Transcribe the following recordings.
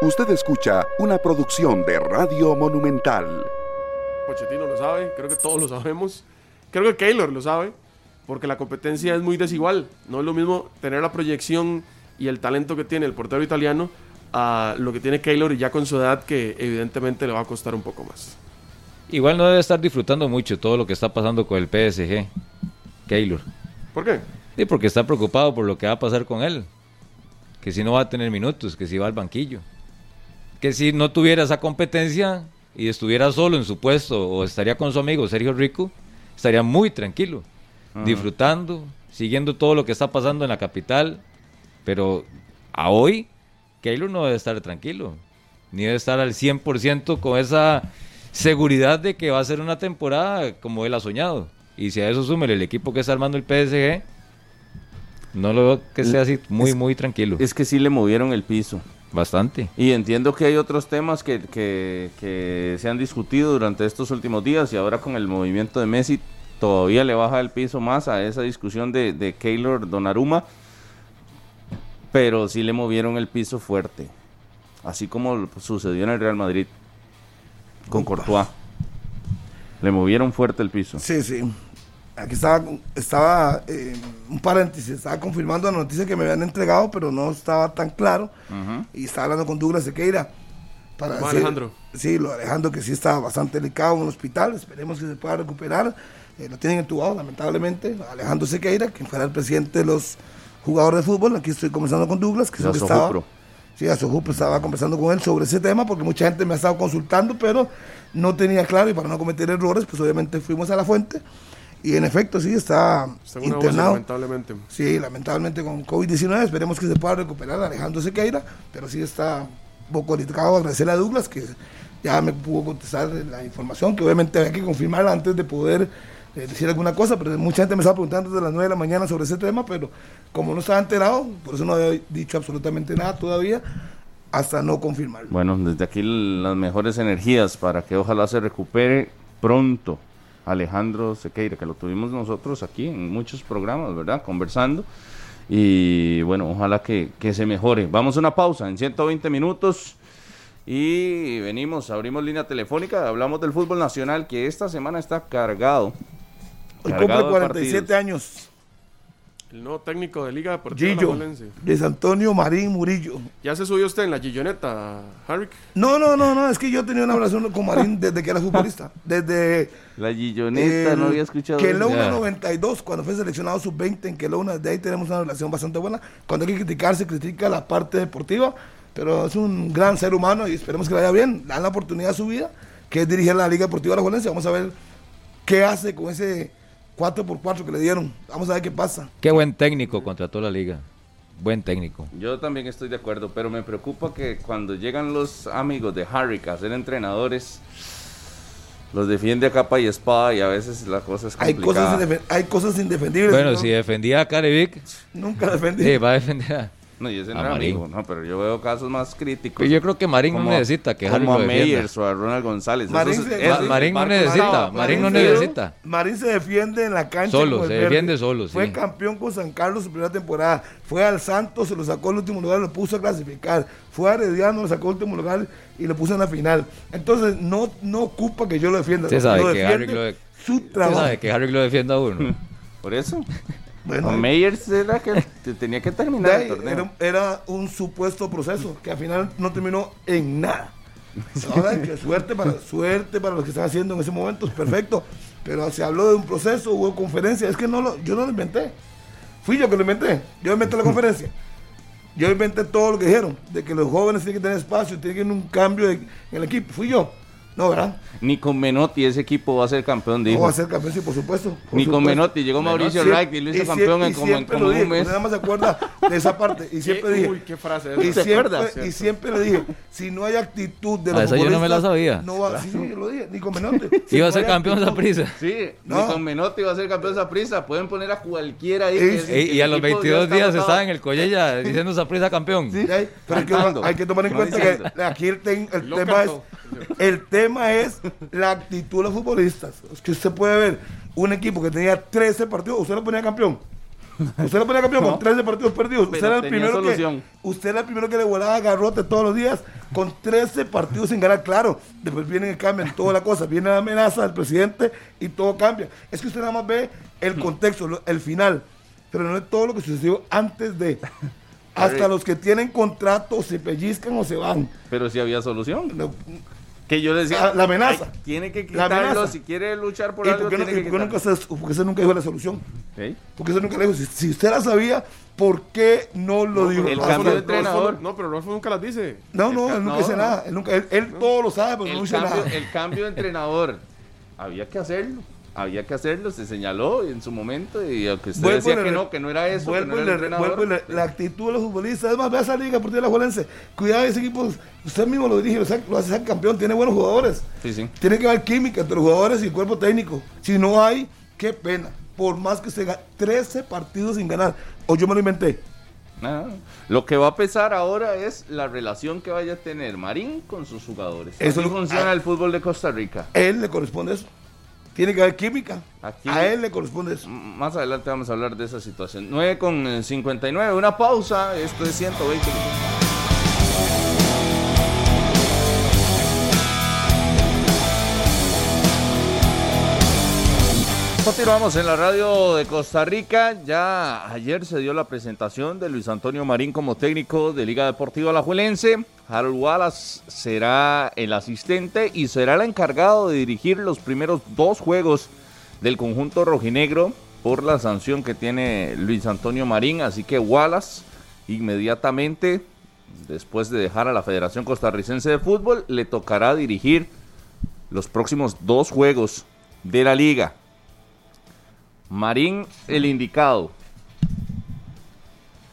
Usted escucha una producción de Radio Monumental. Pochettino lo sabe, creo que todos lo sabemos. Creo que Keylor lo sabe, porque la competencia es muy desigual. No es lo mismo tener la proyección y el talento que tiene el portero italiano a lo que tiene Keylor y ya con su edad que evidentemente le va a costar un poco más. Igual no debe estar disfrutando mucho todo lo que está pasando con el PSG, Keylor. ¿Por qué? Sí, porque está preocupado por lo que va a pasar con él. Que si no va a tener minutos, que si va al banquillo. Que si no tuviera esa competencia y estuviera solo en su puesto o estaría con su amigo Sergio Rico, estaría muy tranquilo, disfrutando, siguiendo todo lo que está pasando en la capital. Pero a hoy, Keylor no debe estar tranquilo, ni debe estar al 100% con esa seguridad de que va a ser una temporada como él ha soñado. Y si a eso sume el equipo que está armando el PSG, no lo veo que sea así muy, muy tranquilo. Es que sí le movieron el piso. Bastante. Y entiendo que hay otros temas que, que, que se han discutido durante estos últimos días y ahora con el movimiento de Messi todavía le baja el piso más a esa discusión de, de Keylor Donnarumma. Pero sí le movieron el piso fuerte. Así como sucedió en el Real Madrid con Courtois. Le movieron fuerte el piso. Sí, sí. Aquí estaba, estaba eh, un paréntesis, estaba confirmando la noticia que me habían entregado, pero no estaba tan claro. Y estaba hablando con Douglas Sequeira. Para decir- Alejandro. Sí, lo Alejandro que sí está bastante delicado en un hospital. Esperemos que se pueda recuperar. Eh, lo tienen entubado, lamentablemente. Alejandro Sequeira, quien fuera el presidente de los jugadores de fútbol. Aquí estoy conversando con Douglas, que es que estaba. Sojupro. Sí, a Sojupro estaba conversando con él sobre ese tema porque mucha gente me ha estado consultando, pero no tenía claro y para no cometer errores, pues obviamente fuimos a la fuente y en efecto sí está UCI, internado. lamentablemente. Sí, lamentablemente con COVID-19, esperemos que se pueda recuperar Alejandro Sequeira, pero sí está delicado. Agradecerle a Douglas que ya me pudo contestar la información, que obviamente había que confirmarla antes de poder eh, decir alguna cosa, pero mucha gente me estaba preguntando desde las 9 de la mañana sobre ese tema, pero como no estaba enterado, por eso no había dicho absolutamente nada todavía, hasta no confirmarlo. Bueno, desde aquí las mejores energías para que ojalá se recupere pronto Alejandro Sequeira, que lo tuvimos nosotros aquí en muchos programas, ¿verdad? Conversando. Y bueno, ojalá que, que se mejore. Vamos a una pausa en 120 minutos y venimos, abrimos línea telefónica, hablamos del fútbol nacional que esta semana está cargado. Hoy cumple de 47 partidos. años. El nuevo técnico de Liga Deportiva Gillo. Luis Antonio Marín Murillo. ¿Ya se subió usted en la Gilloneta, Harrick? No, no, no, no, es que yo tenía una relación con Marín desde que era futbolista. Desde La Gilloneta, no el había escuchado. Que eso. Luna Ya. 92, cuando fue seleccionado sub-20 en Kelowna, de ahí tenemos una relación bastante buena. Cuando hay que criticar, se critica la parte deportiva, pero es un gran ser humano y esperemos que le vaya bien. Le dan la oportunidad a su vida, que es dirigir la Liga Deportiva Alajuelense. Vamos a ver qué hace con ese 4x4 que le dieron. Vamos a ver qué pasa. Qué buen técnico contrató la liga. Buen técnico. Yo también estoy de acuerdo, pero me preocupa que cuando llegan los amigos de Harrick a ser entrenadores, los defiende a capa y espada y a veces la cosa es Hay cosas, hay cosas indefendibles. Bueno, ¿no? si defendía a Carevic, Nunca defendí. sí, va a defender a... No, y ese no era Marín. amigo, no, pero yo veo casos más críticos. Pues yo creo que Marín no Como- necesita que Harry como a. Meyers o a Ronald González. Marín Esos- se- esos Ma- Marín no necesita. Marín no se- necesita. Marín se defiende en la cancha. Solo, se verde. defiende solo, Fue sí. campeón con San Carlos su primera temporada. Fue al Santos, se lo sacó en último lugar, lo puso a clasificar. Fue a Herediano, lo sacó en último lugar y lo puso en la final. Entonces, no, no ocupa que yo lo defienda. Usted lo- sabe lo que defiende Harry lo de- su Usted trabajo. sabe que Harry lo defienda a uno. Por eso. Bueno, Con Meyers era que te- tenía que terminar ahí el torneo. era, era un supuesto proceso que al final no terminó en nada. Ahora, que suerte para, suerte para los que están haciendo en ese momento, es perfecto. Pero se habló de un proceso, hubo conferencia. Es que no lo, yo no lo inventé. Fui yo que lo inventé. Yo inventé la conferencia. Yo inventé todo lo que dijeron, de que los jóvenes tienen que tener espacio, tienen que tener un cambio de- en el equipo. Fui yo. No, ¿verdad? Ni con Menotti ese equipo va a ser campeón, No dijo. va a ser campeón, sí, por supuesto. por Ni con. Menotti. Llegó Mauricio Wright y lo hizo campeón en como, en como dije, un mes. Nada más se acuerda de esa parte. Y siempre Qué- dije. Uy, qué frase Y esa. ¿Te siempre, y siempre le dije, si no hay actitud de A los esa yo no me la sabía. No va, sí, sí, yo lo dije, ni con Menotti. Si Iba a ser campeón esa prisa. Sí, No. ni con Menotti va a ser campeón esa prisa. Pueden poner a cualquiera ahí. Sí, que Y, y a los equipo ya 22 está días agotado. estaba en el Collella diciendo esa prisa campeón. Sí, pero hay que, Cantando. hay que tomar en cuenta que aquí el, tema es, el tema es la actitud de los futbolistas. Es que usted puede ver un equipo que tenía 13 partidos, usted lo ponía campeón. Usted lo ponía campeón con 13 partidos perdidos. Usted era, el primero que, usted era el primero que le volaba garrote todos los días con 13 partidos sin ganar. Claro, después viene el cambio en toda la cosa. Viene la amenaza del presidente y todo cambia. Es que usted nada más ve el contexto, el final. Pero no es todo lo que sucedió antes de. Hasta los que tienen contrato se pellizcan o se van. Pero sí había solución. No, Que yo decía, Ah, la amenaza. "Ay, tiene que La amenaza. quitarlo, si quiere luchar por ¿Y algo, por qué, no, tiene y que por qué nunca se, porque usted nunca dijo la solución? Porque usted nunca le dijo. Si, si usted la sabía, ¿por qué no lo dijo? el cambio de entrenador. No, pero Rolfo nunca las dice. No, no, él nunca no, dice no. nada. Él, nunca, él, él todo lo sabe, pero no El dice cambio, nada. el cambio de entrenador, había que hacerlo. Había que hacerlo, se señaló en su momento y aunque usted Vuelvo decía le que no, que no era eso, que Vuelvo, no y era le- vuelvo y le- la actitud de los futbolistas. Es más, ve a esa liga por la Juelense. Cuidado, ese equipo, usted mismo lo dirige, lo, saca- lo hace ser campeón, tiene buenos jugadores. Sí, sí. Tiene que haber química entre los jugadores y el cuerpo técnico. Si no hay, qué pena. Por más que se gane 13 partidos sin ganar. O yo me lo inventé. Ah, lo que va a pesar ahora es la relación que vaya a tener Marín con sus jugadores. Eso Así lo- funciona ah. el fútbol de Costa Rica. A él le corresponde eso. Tiene que haber química. Aquí- A él le corresponde eso. Más adelante vamos a hablar de esa situación. 9 con eh, 59, una pausa. Esto es 120 minutos. Continuamos en la radio de Costa Rica. Ya ayer se dio la presentación de Luis Antonio Marín como técnico de Liga Deportiva Alajuelense. Harold Wallace será el asistente y será el encargado de dirigir los primeros dos juegos del conjunto rojinegro por la sanción que tiene Luis Antonio Marín. Así que Wallace inmediatamente, después de dejar a la Federación Costarricense de Fútbol, le tocará dirigir los próximos dos juegos de la liga. Marín, el indicado.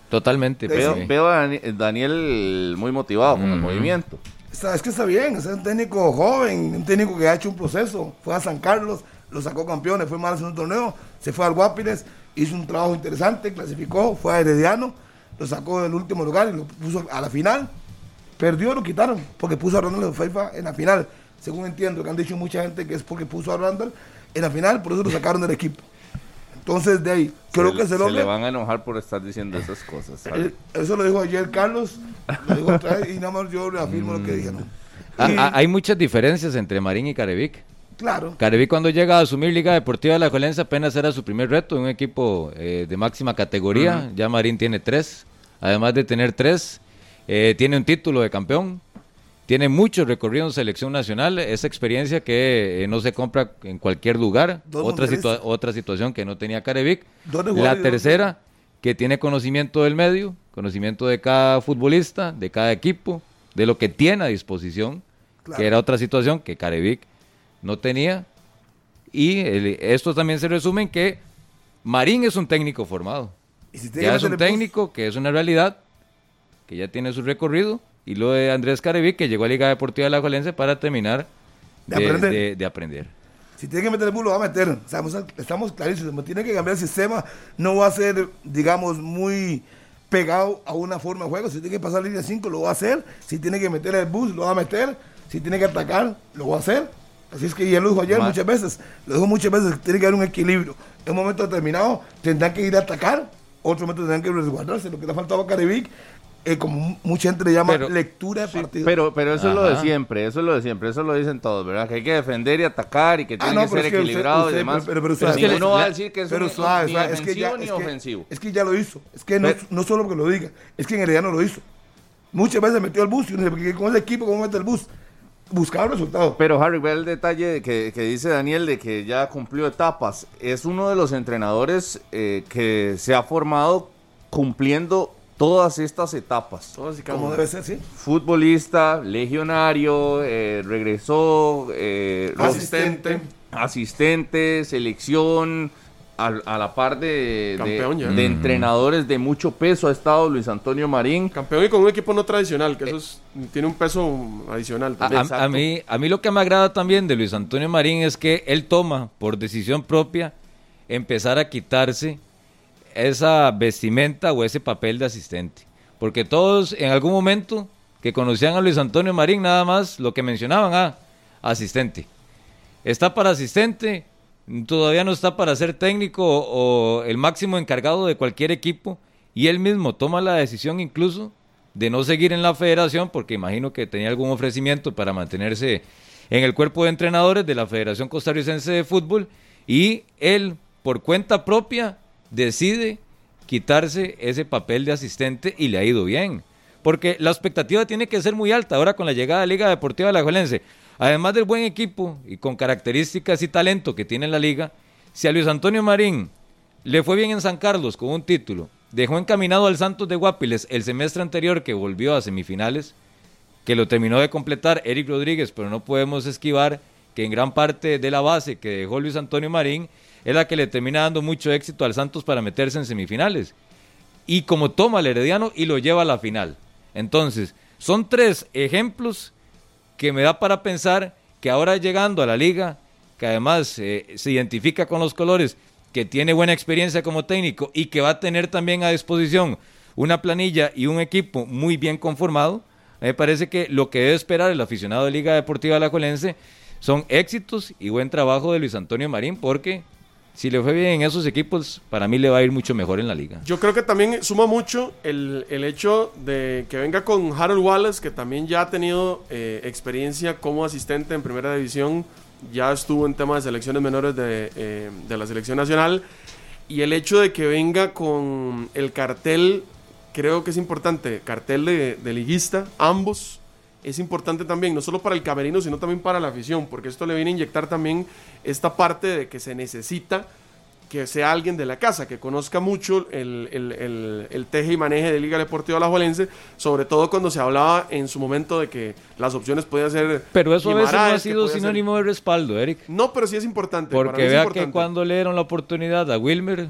Totalmente. Veo, sí. veo a Dani- Daniel muy motivado con el movimiento. Está- es que está bien, es un técnico joven, un técnico que ha hecho un proceso. Fue a San Carlos, lo sacó campeones, fue mal en un torneo, se fue al Guapires, hizo un trabajo interesante, clasificó, fue a Herediano, lo sacó del último lugar y lo puso a la final. Perdió, lo quitaron, porque puso a Randall FIFA en la final. Según entiendo, que han dicho mucha gente que es porque puso a Randall en la final, por eso lo sacaron del equipo. Entonces, de ahí, creo se, que se se lo le van a enojar por estar diciendo esas cosas. Eh, Eso lo dijo ayer Carlos, lo dijo otra vez y nada más yo reafirmo lo que dijeron. Ah, Y- ah, hay muchas diferencias entre Marín y Carevic. Claro. Carevic cuando llega a asumir Liga Deportiva de la Jolense apenas era su primer reto en un equipo eh, de máxima categoría. Ya Marín tiene tres. Además de tener tres, eh, tiene un título de campeón. Tiene mucho recorrido en selección nacional. Esa experiencia que eh, no se compra en cualquier lugar. Otra, situa- mundialistas. otra situación que no tenía Carevic. La tercera, que tiene conocimiento del medio, conocimiento de cada futbolista, de cada equipo, de lo que tiene a disposición, Claro. que era otra situación que Carevic no tenía. Y el- esto también se resume en que Marín es un técnico formado. Si Ya es un técnico que es una realidad, que ya tiene su recorrido. Y lo de Andrés Carevic, que llegó a Liga Deportiva de la Jolense para terminar De de, aprender. de- de aprender. si tiene que meter el bus, lo va a meter. O sea, estamos clarísimos. Tiene que cambiar el sistema. No va a ser, digamos, muy pegado a una forma de juego. Si tiene que pasar línea 5, lo va a hacer. Si tiene que meter el bus, lo va a meter. Si tiene que atacar, lo va a hacer. Así es que ya lo dijo ayer muchas veces. Lo dijo muchas veces. Tiene que haber un equilibrio. En un momento determinado tendrán que ir a atacar. Otro momento tendrán que resguardarse. Lo que le ha faltado a Caribic, eh, como mucha gente le llama Pero- lectura de partido. Pero, pero eso es lo de siempre, eso es lo de siempre, eso lo dicen todos, ¿verdad? Que hay que defender y atacar y que Ah, tiene no, que ser es que usted- equilibrado usted- y demás. pero- pero Pero suave. va a decir que es pero un- suave, ni suave, es que ya, ni es que- ofensivo. es que ya lo hizo. Es que no, Pero- no solo que lo diga, es que en Herediano lo hizo. Muchas veces metió el bus y uno dice, ese equipo, ¿cómo mete el bus? Buscaba resultados. Pero Harry, ve el detalle que, que dice Daniel de que ya cumplió etapas. Es uno de los entrenadores eh, que se ha formado cumpliendo todas estas etapas. Todos y cada Como debe ser, sí. Futbolista, legionario, eh, regresó, eh, Asistente. asistente, selección, a, a la par de, de- Campeón ya. de entrenadores de mucho peso ha estado Luis Antonio Marín. Campeón y con un equipo no tradicional, que eso es- tiene un peso adicional. A mí, a mí lo que me agrada también de Luis Antonio Marín es que él toma por decisión propia empezar a quitarse esa vestimenta o ese papel de asistente. Porque todos en algún momento que conocían a Luis Antonio Marín nada más lo que mencionaban, ah, asistente. Está para asistente todavía no está para ser técnico o, o el máximo encargado de cualquier equipo y él mismo toma la decisión incluso de no seguir en la federación porque imagino que tenía algún ofrecimiento para mantenerse en el cuerpo de entrenadores de la Federación Costarricense de Fútbol y él por cuenta propia decide quitarse ese papel de asistente y le ha ido bien. Porque la expectativa tiene que ser muy alta ahora con la llegada de la Liga Deportiva de la Juelense. Además del buen equipo y con características y talento que tiene la liga, si a Luis Antonio Marín le fue bien en San Carlos con un título, dejó encaminado al Santos de Guapiles el semestre anterior que volvió a semifinales, que lo terminó de completar Eric Rodríguez, pero no podemos esquivar que en gran parte de la base que dejó Luis Antonio Marín es la que le termina dando mucho éxito al Santos para meterse en semifinales. Y como toma al Herediano y lo lleva a la final. Entonces, son tres ejemplos que me da para pensar que ahora llegando a la liga, que además eh, se identifica con los colores, que tiene buena experiencia como técnico y que va a tener también a disposición una planilla y un equipo muy bien conformado, me parece que lo que debe esperar el aficionado de Liga Deportiva Alajuelense son éxitos y buen trabajo de Luis Antonio Marín, porque si le fue bien en esos equipos, para mí le va a ir mucho mejor en la liga. Yo creo que también suma mucho el, el hecho de que venga con Harold Wallace, que también ya ha tenido eh, experiencia como asistente en primera división, ya estuvo en temas de selecciones menores de, eh, de la selección nacional, y el hecho de que venga con el cartel, creo que es importante, cartel de, de liguista, ambos, es importante también, no solo para el camerino, sino también para la afición, porque esto le viene a inyectar también esta parte de que se necesita que sea alguien de la casa, que conozca mucho el, el, el, el teje y maneje de Liga Deportiva Alajuelense, sobre todo cuando se hablaba en su momento de que las opciones podían ser... Pero eso a veces no ha sido ser- sinónimo de respaldo, Eric. No, pero sí es importante. para Porque es vea importante. que cuando le dieron la oportunidad a Wilmer,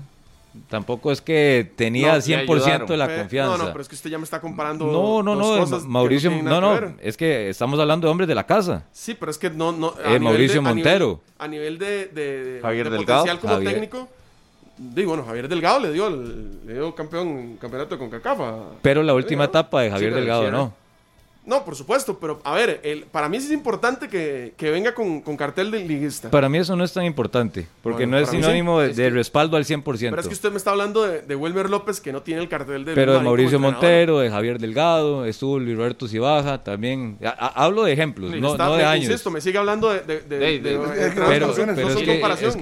tampoco es que tenía No, le 100% de la confianza. No, no, pero es que usted ya me está comparando No, no, dos no, cosas Mauricio, no, no, es que estamos hablando de hombres de la casa. Sí, pero es que no... no a Eh, nivel Mauricio de- a Montero. nivel- A nivel de, de, Javier de Delgado. potencial como Javier. técnico... Digo, bueno, Javier Delgado le dio, el, le dio campeón, campeonato con Cacafa. Pero la última etapa de Javier Delgado, sí, ¿no? No, por supuesto, pero a ver, el, para mí sí es importante que, que venga con, con cartel de liguista. Para mí eso no es tan importante, porque Bueno, no es sí. sinónimo de, Es de que- respaldo al 100%. pero es que usted me está hablando de, de Wilmer López, que no tiene el cartel de Pero de Mauricio. Montero, de Javier Delgado, estuvo Luis Roberto Cibaja también. A- a- hablo de ejemplos, Sí, no, está- no de me- años. Insisto, me sigue hablando de... pero-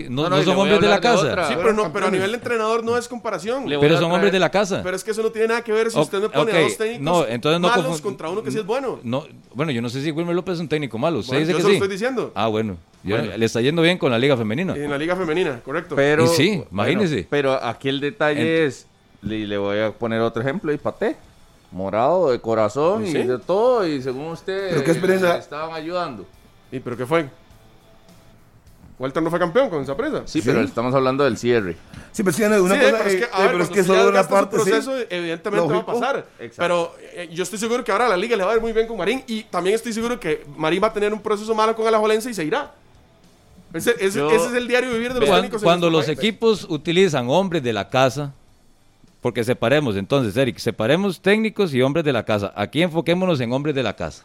no no, son hombres de la casa. Sí, pero, no, pero a nivel de entrenador no es comparación. Pero son hombres de la casa. Pero es que eso no tiene nada que ver si usted me pone a dos técnicos no, entonces no malos contra uno que sí es bueno. No, bueno, yo no sé si Wilmer López es un técnico malo. ¿Usted Bueno, dice yo que se lo sí? estoy diciendo. Ah, bueno. Bueno. Le está yendo bien con la liga femenina. En la liga femenina, correcto. Pero, Y sí, bueno, imagínese. pero aquí el detalle es, le, le voy a poner otro ejemplo, y paté. Morado, de corazón ¿Y de todo, y según usted, ¿Pero qué experiencia? le estaban ayudando. ¿Y pero qué fue? Walter no fue campeón con esa presa. Sí, pero estamos hablando del cierre. Sí, pero es que una Sí, cosa, pero es que, eh, a ver, pero es cuando que usted solo una parte, sí. evidentemente Lógico. va a pasar. Exacto. Pero eh, yo estoy seguro que ahora la liga le va a ir muy bien con Marín y también estoy seguro que Marín va a tener un proceso malo con Alajuelense y se irá. Ese, ese- Yo- ese es el diario vivir de los Cuando, técnicos cuando los país. equipos utilizan hombres de la casa, porque separemos entonces, Eric, separemos técnicos y hombres de la casa. Aquí enfoquémonos en hombres de la casa.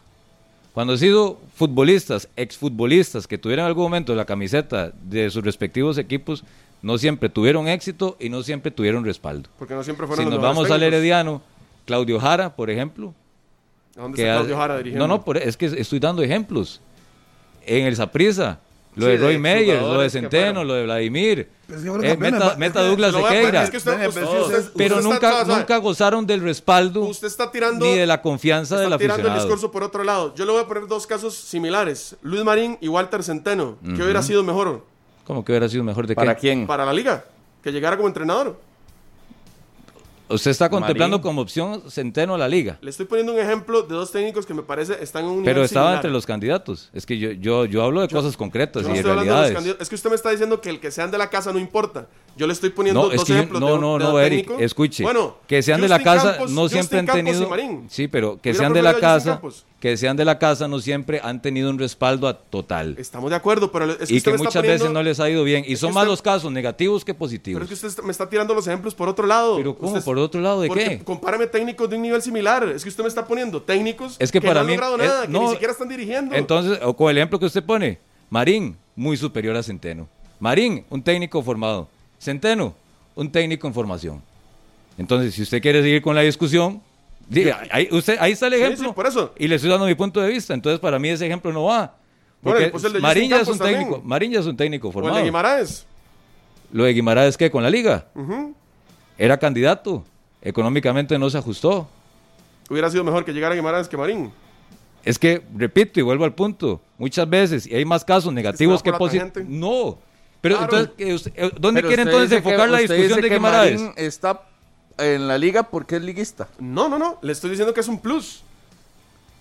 Cuando han sido futbolistas, exfutbolistas que tuvieron en algún momento la camiseta de sus respectivos equipos, no siempre tuvieron éxito y no siempre tuvieron respaldo. Porque no siempre Si fueron nos los vamos al. Herediano, Claudio Jara, por ejemplo, ¿A dónde que está Claudio Jara dirigiendo? No, no, por- es que estoy dando ejemplos. En el Saprissa, lo Sí, de de Roy Meyers, lo de Centeno, lo de Vladimir. Pero es que fueron Eh, meta, meta Douglas Lo voy a- Sequeira. es que usted- Nene, usted- pero usted- usted- pero usted está- nunca, gozaron del respaldo Usted está tirando ni de la confianza está del tirando el discurso por otro lado. Yo le voy a poner dos casos similares. Luis Marín y Walter Centeno. ¿Qué hubiera sido mejor ¿Cómo que hubiera sido mejor de ¿Para qué? quién? para la liga? Que llegara como entrenador. Usted está contemplando Marín. como opción Centeno a la liga. Le estoy poniendo un ejemplo de dos técnicos que me parece están en un Pero nivel estaba similar. entre los candidatos. Es que yo, yo, yo hablo de cosas concretas Yo y de estoy hablando de los realidades. Es que usted me está diciendo que el que sean de la casa no importa. Yo le estoy poniendo No, es dos que yo- ejemplos. no, de, no, de no, dos Eric, escuche. Bueno, que sean de la casa Campos- no siempre Justin han tenido. Sí, pero que sean de la casa, que sean de la casa no siempre han tenido un respaldo a total. Estamos de acuerdo, pero es que y que muchas poniendo- veces no les ha ido bien. Y son más los casos negativos que Pero positivos. es que usted me está tirando los ejemplos por otro lado. Pero ¿cómo? Usted- ¿Por otro lado de porque qué? Compárame técnicos de un nivel similar. Es que usted me está poniendo técnicos Es que no para han mí- logrado es- nada, que no, ni siquiera están dirigiendo. Entonces, o con el ejemplo que usted pone, Marín, muy superior a Centeno. Marín, un técnico formado. Centeno, un técnico en formación. Entonces, si usted quiere seguir con la discusión, diga, ahí, usted, ahí está el ejemplo. sí, por eso. Y le estoy dando mi punto de vista. Entonces, para mí ese ejemplo no va. Porque pues Marín ya es un técnico. Marín ya es un técnico O el formado. de Guimaraes. Lo de Guimaraes, ¿qué? Con la liga. Ujú. Era candidato. Económicamente no se ajustó. Hubiera sido mejor que llegara Guimaraes que Marín. Es que, repito y vuelvo al punto, muchas veces, y hay más casos negativos que ¿Estaba por la positivos. No. Pero Claro. entonces, ¿qué usted- eh, ¿dónde quiere entonces que- enfocar la discusión de? Marín está en la liga porque es liguista. No, no, no. Le estoy diciendo que es un plus.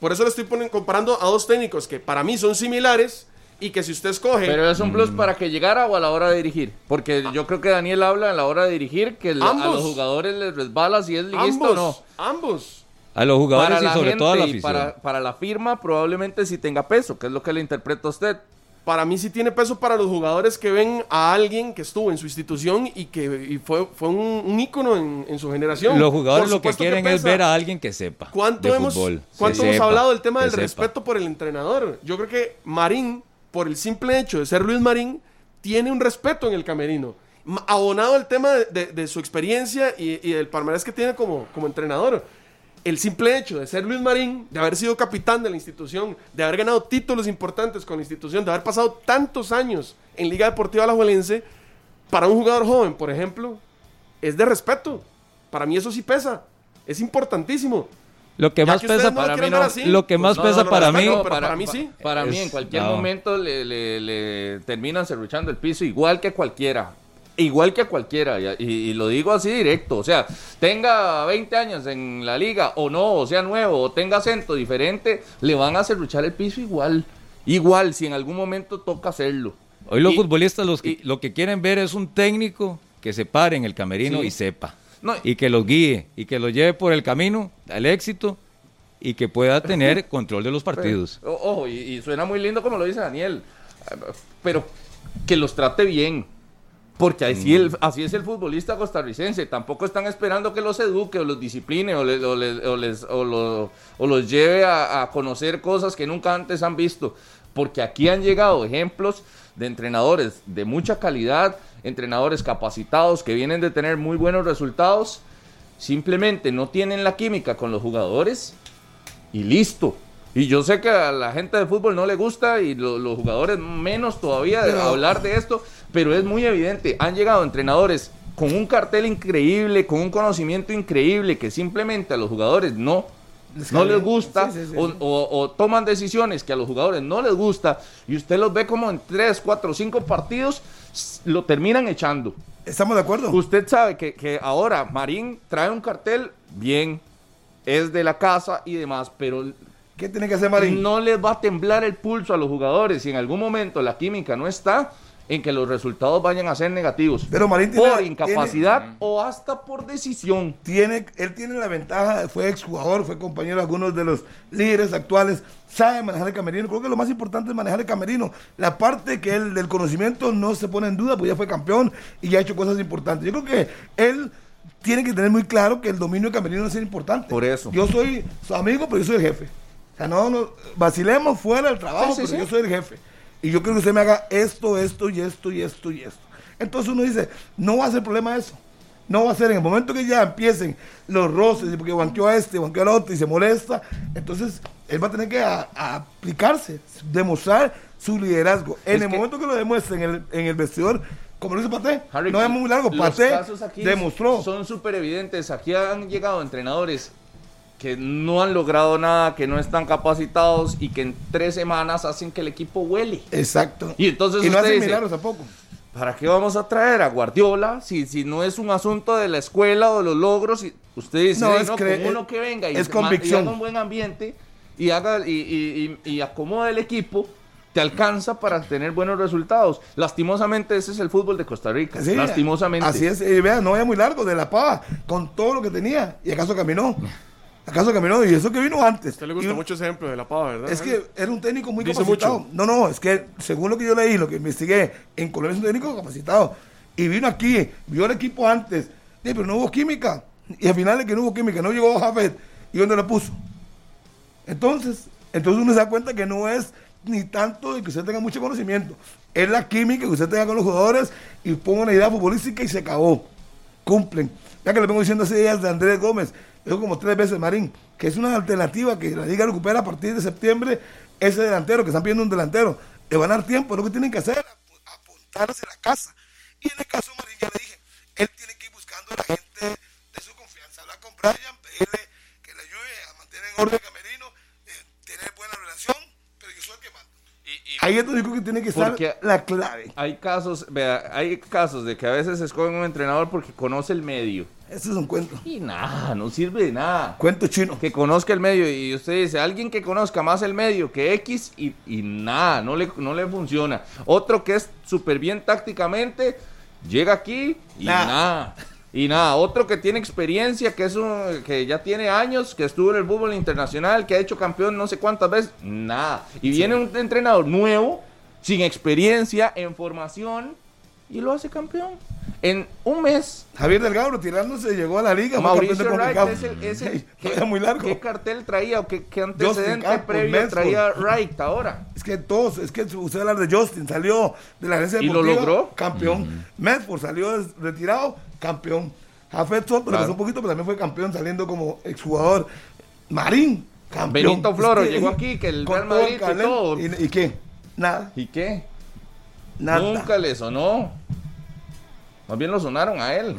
Por eso le estoy poniendo, comparando a dos técnicos que para mí son similares y que si usted escoge. Pero es un plus para que llegara o a la hora de dirigir. Porque yo creo que Daniel habla a la hora de dirigir que a los jugadores les resbala si es liguista ambos, o no. ambos. A los jugadores Para y la sobre todo a la afición. para, para la firma probablemente sí tenga peso, que es lo que le interpreta a usted. Para mí sí tiene peso para los jugadores que ven a alguien que estuvo en su institución y que y fue, fue un, un ícono en, en su generación. Los jugadores lo que quieren es ver a alguien que sepa ¿Cuánto de hemos, fútbol. cuánto hemos sepa, hablado del tema del sepa. respeto por el entrenador? Yo creo que Marín, por el simple hecho de ser Luis Marín, tiene un respeto en el camerino. Abonado al tema de su experiencia y, y del palmarés que tiene como, como entrenador. El simple hecho de ser Luis Marín, de haber sido capitán de la institución, de haber ganado títulos importantes con la institución, de haber pasado tantos años en Liga Deportiva Alajuelense, para un jugador joven, por ejemplo, es de respeto. Para mí eso sí pesa. Es importantísimo. Lo que Ya más que pesa para mí no- lo que pues más pesa no, no, para mí para mí sí. Para mí en cualquier no. momento le, le- le terminan serruchando el piso igual que cualquiera. Igual que cualquiera, y, y- y lo digo así directo, o sea, tenga 20 años en la liga o no, o sea nuevo, o tenga acento diferente, le van a serruchar el piso igual, igual, si en algún momento toca hacerlo. Hoy los Y- futbolistas los que- y- lo que quieren ver es un técnico que se pare en el camerino Sí. y sepa. No, y que los guíe y que los lleve por el camino al éxito y que pueda tener control de los partidos. O- Ojo, y, y suena muy lindo como lo dice Daniel, pero que los trate bien. Porque así, el, así es el futbolista costarricense. Tampoco están esperando que los eduque o los discipline o, le- o les- o les- o lo- o los lleve a, a conocer cosas que nunca antes han visto. Porque aquí han llegado ejemplos de entrenadores de mucha calidad, entrenadores capacitados que vienen de tener muy buenos resultados. Simplemente no tienen la química con los jugadores y listo. Y yo sé que a la gente de fútbol no le gusta y lo- los jugadores menos todavía de hablar de esto, pero es muy evidente, han llegado entrenadores con un cartel increíble, con un conocimiento increíble que simplemente a los jugadores no no les gusta Sí, sí, sí, o, sí. o- o toman decisiones que a los jugadores no les gusta y usted los ve como en 3, 4, 5 partidos lo terminan echando. ¿Estamos de acuerdo? Usted sabe que, que ahora Marín trae un cartel bien, es de la casa y demás, pero ¿Qué tiene que hacer Marín? no les va a temblar el pulso a los jugadores si en algún momento la química no está en que los resultados vayan a ser negativos. Pero Marín tiene- por incapacidad o hasta por decisión. tiene, él tiene la ventaja, fue exjugador, fue compañero de algunos de los líderes actuales, sabe manejar el camerino. Creo que lo más importante es manejar el camerino. La parte que él del conocimiento no se pone en duda, pues ya fue campeón y ya ha hecho cosas importantes. Yo creo que él tiene que tener muy claro que el dominio del camerino es importante. Por eso. Yo soy su amigo, pero yo soy el jefe. O sea, no, no vacilemos fuera del trabajo, Sí, sí, pero sí. yo soy el jefe. Y yo creo que usted me haga esto, esto y esto y esto y esto. Entonces uno dice, no va a ser problema eso. No va a ser en el momento que ya empiecen los roces, porque banqueó a este, banqueó al otro y se molesta, entonces él va a tener que a- a aplicarse, demostrar su liderazgo. En Es el que- momento que lo demuestre en el, en el vestidor, como lo dice Paté, Harry, no es muy largo, aquí demostró. Son súper evidentes. Aquí han llegado entrenadores que no han logrado nada, que no están capacitados y que en tres semanas hacen que el equipo huele. Exacto. Y entonces y no usted hace dice- milagros tampoco. ¿Para qué vamos a traer a Guardiola si, si no es un asunto de la escuela o de los logros? Y usted dice, No, "Ey, es no, con uno que venga y, es convicción. haga un buen ambiente y haga y, y, y- acomode el equipo, te alcanza para tener buenos resultados. Lastimosamente ese es el fútbol de Costa Rica. Sí, Lastimosamente. Así es, y vea, no vaya muy largo, de la pava, con todo lo que tenía. ¿Y acaso caminó? ¿Acaso caminó? Y eso que vino antes. A usted le gusta Y- mucho ese ejemplo de la pava, ¿verdad? Es que era un técnico muy Dice capacitado. mucho. No, no, es que según lo que yo leí, lo que investigué, en Colombia es un técnico capacitado. Y vino aquí, vio el equipo antes, Sí, pero no hubo química. Y al final de que no hubo química, no llegó Jafet. ¿Y dónde lo puso? Entonces, entonces uno se da cuenta que no es ni tanto de que usted tenga mucho conocimiento. Es la química que usted tenga con los jugadores y ponga una idea futbolística y se acabó. Cumplen. Ya que le vengo diciendo hace días de Andrés Gómez, dijo como tres veces Marín, que es una alternativa que la liga recupera a partir de septiembre ese delantero, que están pidiendo un delantero. Le van a dar tiempo, lo que tienen que hacer, apuntarse a la casa. Y en el caso de Marín, ya le dije, él tiene que ir buscando a la gente de su confianza. Hablar con pedirle que le ayude a mantener en orden el camerino, eh, tener buena relación, pero yo soy el que mando. Ahí es donde digo que tiene que estar Porque la clave. Hay casos, vea, hay casos de que a veces escogen un entrenador porque conoce el medio. Ese es un cuento. Y nada, no sirve de nada. Cuento chino. Que conozca el medio y usted dice, alguien que conozca más el medio que X y, y nada, no le, no le funciona. Otro que es súper bien tácticamente, llega aquí y Nada. nada. Y nada, otro que tiene experiencia, que es un, que ya tiene años, que estuvo en el fútbol internacional, que ha hecho campeón no sé cuántas veces, nada. Y viene un entrenador nuevo, sin experiencia, en formación, y lo hace campeón. En un mes, Javier Delgado retirándose llegó a la liga. Mauricio Wright es el, es el- Ey, ¿qué, era muy largo. ¿Qué cartel traía o qué, qué antecedente Campos, previo traía Wright ahora? Es que todos, es que usted habla de Justin, salió de la agencia ¿Y lo deportiva, logró? Campeón. Medford salió retirado, campeón. Jafet Soto le Claro. pasó un poquito, pero también fue campeón saliendo como exjugador. Marín, campeón. Benito Floro Es que- llegó aquí, que el Real Madrid y todo. ¿Y, y qué? Nada, ¿Y qué? nada. Nunca le sonó. Más bien lo sonaron a él.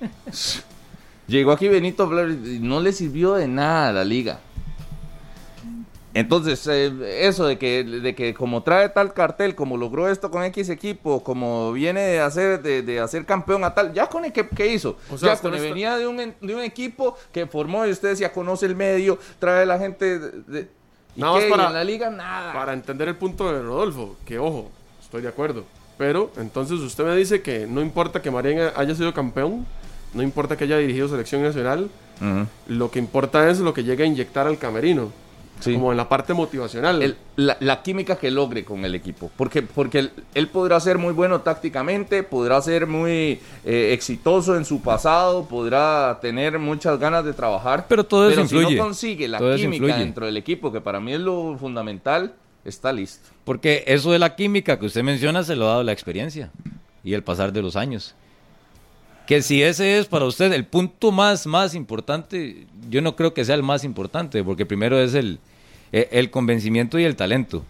Llegó aquí Benito Flores y no le sirvió de nada a la liga. Entonces, eh, eso de que, de que como trae tal cartel, como logró esto con X equipo, como viene de hacer, de, de hacer campeón a tal, ya con el que, ¿qué hizo? O sea, ya con esto- venía de un, de un equipo que formó y usted decía, conoce el medio, trae la gente de, de- ¿y Nada más qué? Y para- en la liga nada. Para entender el punto de Rodolfo, que ojo, estoy de acuerdo. Pero entonces usted me dice que no importa que Marín haya sido campeón, no importa que haya dirigido selección nacional, lo que importa es lo que llegue a inyectar al camerino. Sí. Como en la parte motivacional. el- la, la química que logre con el equipo. Porque, porque él, él podrá ser muy bueno tácticamente, podrá ser muy eh, exitoso en su pasado, podrá tener muchas ganas de trabajar. Pero todo eso si influye. no consigue la Todo química dentro del equipo, que para mí es lo fundamental, está listo. Porque eso de la química que usted menciona se lo ha dado la experiencia y el pasar de los años. Que si ese es para usted el punto más, más importante, yo no creo que sea el más importante, porque primero es el, eh, el convencimiento y el talento.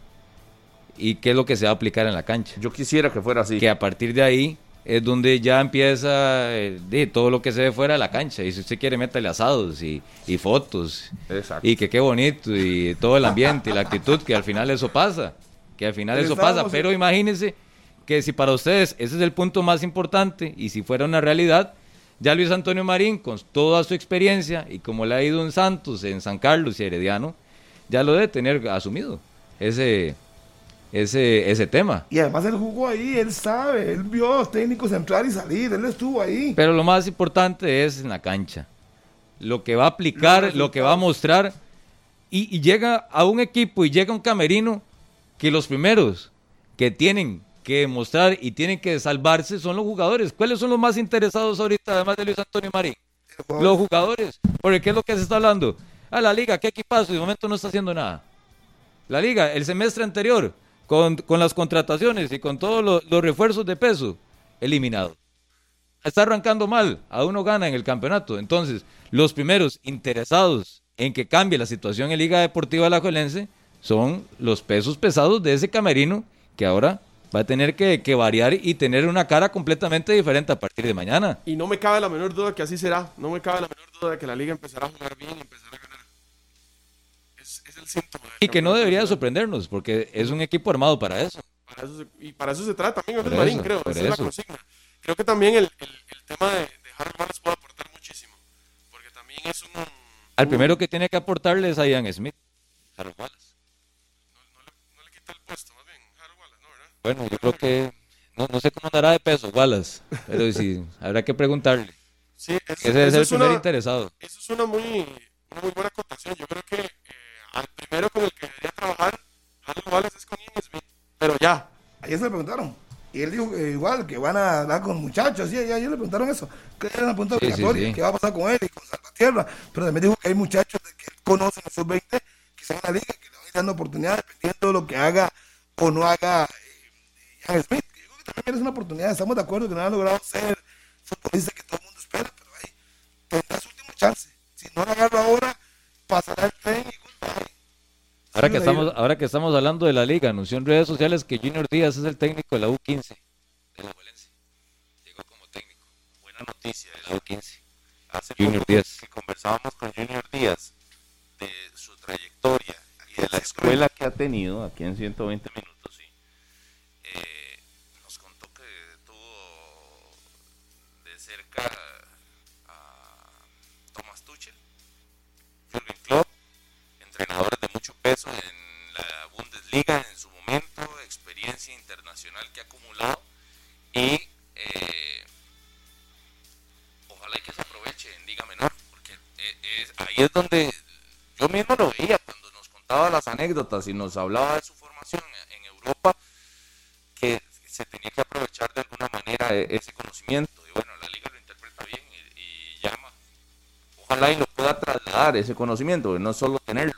Y qué es lo que se va a aplicar en la cancha. Yo quisiera que fuera así. Que a partir de ahí es donde ya empieza eh, de todo lo que se ve fuera de la cancha. Y si usted quiere, métale asados y, y fotos. Exacto. Y que qué bonito, y todo el ambiente y la actitud, que al final eso pasa. Que al final Pero eso pasa. Pero imagínense que si para ustedes ese es el punto más importante, y si fuera una realidad, ya Luis Antonio Marín, con toda su experiencia, y como le ha ido en Santos, en San Carlos y Herediano, ya lo debe tener asumido, ese, ese, ese tema. Y además él jugó ahí, él sabe, él vio a los técnicos entrar y salir, él estuvo ahí. Pero lo más importante es en la cancha. Lo que va a aplicar, lo que va a mostrar. Y, y llega a un equipo y llega un camerino que los primeros que tienen que demostrar y tienen que salvarse son los jugadores. ¿Cuáles son los más interesados ahorita, además de Luis Antonio Marín? Los jugadores. Porque ¿qué es lo que se está hablando? A la liga, ¿qué equipazo? Y de momento no está haciendo nada. La liga, el semestre anterior, con, con las contrataciones y con todos los, los refuerzos de peso, eliminado está arrancando mal, aún no gana en el campeonato. Entonces, los primeros interesados en que cambie la situación en Liga Deportiva Alajuelense son los pesos pesados de ese camerino que ahora va a tener que, que variar y tener una cara completamente diferente a partir de mañana. Y no me cabe la menor duda que así será. No me cabe la menor duda de que la liga empezará a jugar bien y empezará a ganar. Es, es el síntoma. del Y que no debería sorprendernos, porque es un equipo armado para eso. Para eso se- y para eso se trata también Por el Marín, creo. Esa es la consigna. Creo que también el, el, el tema de, de Harold Wallace puede aportar muchísimo. Porque también es un. Al primero que tiene que aportarle es a Ian Smith. Harold Wallace. Bueno, yo creo que no, no sé cómo andará de peso Wallace, pero sí, habrá que preguntarle. Sí, es, Ese ser el es primer una- interesado. Eso es una muy, una muy buena acotación. Yo creo que eh, al primero con el que debería trabajar Harold Wallace es con Ian Smith. Pero ya. Ayer se le preguntaron. Y él dijo que igual, que van a hablar con muchachos. Sí, ayer le preguntaron eso. Que era una pregunta Sí, sí, obligatoria. sí. ¿Qué va a pasar con él y con Salvatierra? Pero también dijo que hay muchachos de que él conoce en los sub-20 que están en la liga, que le van a ir dando oportunidades dependiendo de lo que haga o no haga eh. Yo creo que también es una oportunidad. Estamos de acuerdo que no ha logrado ser futbolista que todo el mundo espera, pero ahí tendrá su último chance. Si no lo agarra ahora, pasará el tren y goodbye. Ahora que, estamos, ahora que estamos hablando de la liga, anunció en redes sociales que Junior Díaz es el técnico de la U15 de la Valencia. Llegó como técnico. Buena noticia. de la U15. Hace Junior poco Díaz. que conversábamos con Junior Díaz de su trayectoria y de la escuela que ha tenido aquí en 120 minutos, entrenadores de mucho peso en la Bundesliga en su momento, experiencia internacional que ha acumulado y eh, ojalá y que se aproveche en Liga Menor, porque eh, ahí es donde yo mismo lo veía cuando nos contaba las anécdotas y nos hablaba de su formación en Europa, que se tenía que aprovechar de alguna manera e- ese conocimiento. Y bueno, la Liga lo interpreta bien y, y llama. Ojalá y lo pueda trasladar ese conocimiento, no solo tenerlo,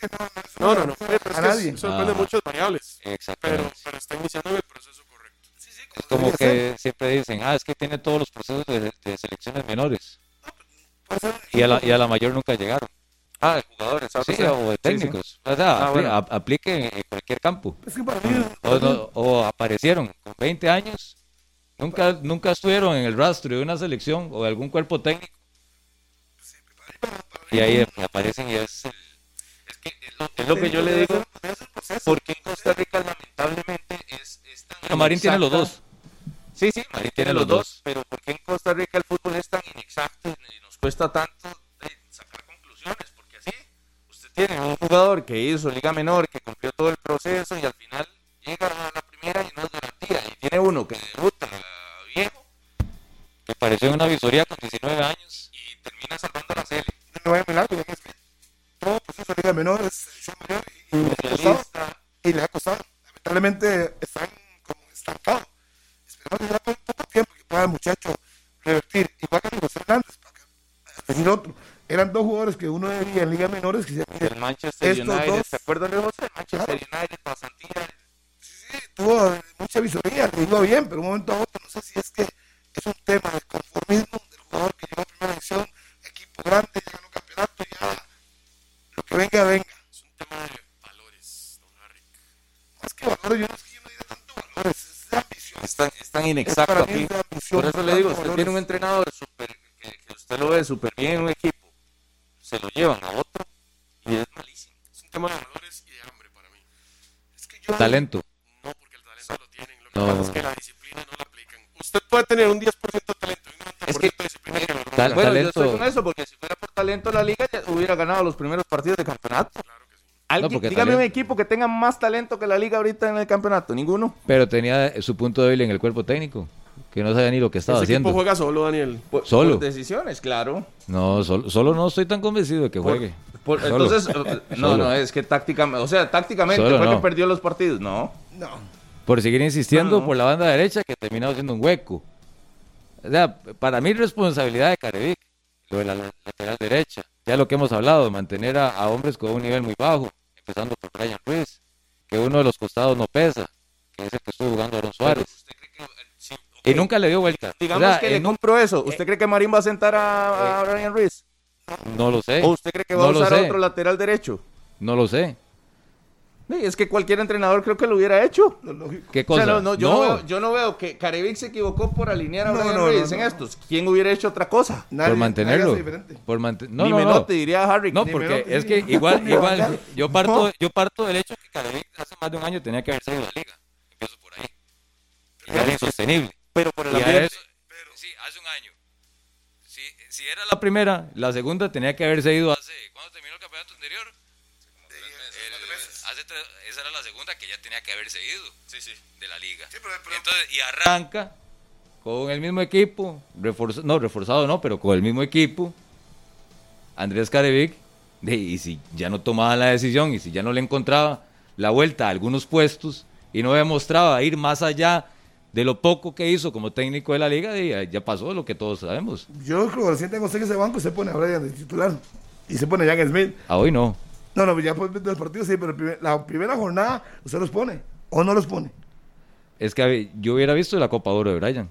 que no, no, es No, no, no. eh, pero es a que nadie. Eso depende de muchas variables. Pero, pero está iniciando en el proceso correcto. Sí, sí, Es como ser. que siempre dicen, ah, es que tiene todos los procesos de, de selecciones menores. Puede ser un Y a, la, y a la mayor nunca llegaron. Ah, de jugadores, Sí, sí, o de sí. técnicos. O sea, Ah, bueno. ap- aplique en en cualquier campo. Es que para mí, O, no- o aparecieron con 20 años, nunca, nunca estuvieron en el rastro de una selección o de algún cuerpo técnico. Y ahí aparecen y es el- Es lo, que yo le digo, porque en Costa Rica lamentablemente es, es tan Bueno, Marín tiene los dos. Sí, sí, Marín tiene los dos, pero porque en Costa Rica el fútbol es tan inexacto y nos cuesta tanto eh, sacar conclusiones? Porque así, usted tiene un jugador que hizo Liga Menor, que cumplió todo el proceso y al final llega a la primera y no es garantía. Y tiene uno que debuta viejo Que apareció en una visoría con 19 años. y termina salvando la serie. no vaya a es que proceso de Liga Menor es selección mayor y, y le ha costado. Y le ha costado. Lamentablemente están como estancados. Esperemos que sea por poco tiempo que pueda el muchacho revertir. Igual que José Hernández, para decir otro. Eran dos jugadores que uno debía en Liga Menores que se El Manchester Estos United, dos- ¿se acuerdan de José? El Manchester Claro. United, pasantía. sí, tuvo mucha visoría, le iba bien, pero un momento a otro, no sé si es que es un tema de conformismo del jugador que llegó a primera división, equipo grande, ya ganó campeonato, ya lo que venga, venga. Es un tema de valores, don Harry. Más que valores, yo no es que yo no diga tanto valores, es de ambición. Es tan, es tan inexacto mí aquí. es Por eso le digo, usted valores. tiene un entrenador super, que, que usted lo ve súper bien en un equipo, se lo llevan a otro y es malísimo. Es un tema de valores y de hambre para mí. Es que yo, Talento. No porque el talento lo tienen, lo que No. pasa es que la disciplina no la aplican. Usted puede tener un 10% de talento y un 90% Es que- de disciplina que. Tal- bueno, talento- eso, porque si fuera por talento la liga ya hubiera ganado los primeros partidos de campeonato. Claro que sí. Alguien- porque dígame un equipo que tenga más talento que la liga ahorita en el campeonato. Ninguno. Pero tenía su punto débil en el cuerpo técnico, que no sabía ni lo que estaba Ese haciendo. equipo juega solo, Daniel. Por, Solo. por decisiones, claro. No, solo, solo no estoy tan convencido de que Por- juegue. entonces, eh, no, no, es que tácticamente, o sea, tácticamente Solo fue no. que perdió los partidos. No. no, Por seguir insistiendo no. por la banda derecha que terminó siendo un hueco. O sea, para mí responsabilidad de Carevic, lo de la- lateral derecha. Ya lo que hemos hablado, mantener a, a hombres con un nivel muy bajo, empezando por Brian Ruiz, que uno de los costados no pesa, que es el que estuvo jugando Aaron Suárez. ¿Usted cree que, eh, Y nunca le dio vuelta. Digamos O sea, que le un- compro eso. ¿Usted cree que Marín va a sentar a, a Brian Ruiz? no lo sé. ¿O usted cree que va No a usar a otro lateral derecho? No lo sé. Sí, es que cualquier entrenador creo que lo hubiera hecho. lo lógico. ¿Qué O cosa? sea, no, no, yo, No. No veo, yo no veo que Carevic se equivocó por alinear a No, Brian no, Ruiz no, en no. estos. ¿Quién hubiera hecho otra cosa? Nadie- por mantenerlo. Por manten- no, Ni no, no. Menotti, diría Harry. No, porque es que igual, igual, yo parto, yo parto del hecho que Carevic hace más de un año tenía que haber salido de la liga. Empiezo por ahí. Y era insostenible. Pero por el ambiente. eso- sí, hace un año. Si, si era la primera, la segunda tenía que haberse ido hace. ¿Cuándo terminó el campeonato anterior? Hace tres- esa era la segunda que ya tenía que haberse ido de la liga. Entonces, y arranca con el mismo equipo, reforz- no, reforzado no, pero con el mismo equipo, Andrés Carevic, de- y si ya no tomaba la decisión y si ya no le encontraba la vuelta a algunos puestos y no demostraba ir más allá de lo poco que hizo como técnico de la liga, de- ya, pasó lo que todos sabemos. Yo creo que recién tengo ese banco se pone a Brian de titular. Y se pone Jan Smith. A hoy no. No, no, ya después del partido sí, pero el primer- la primera jornada usted los pone. O no los pone. Es que yo hubiera visto la Copa Oro de Brian.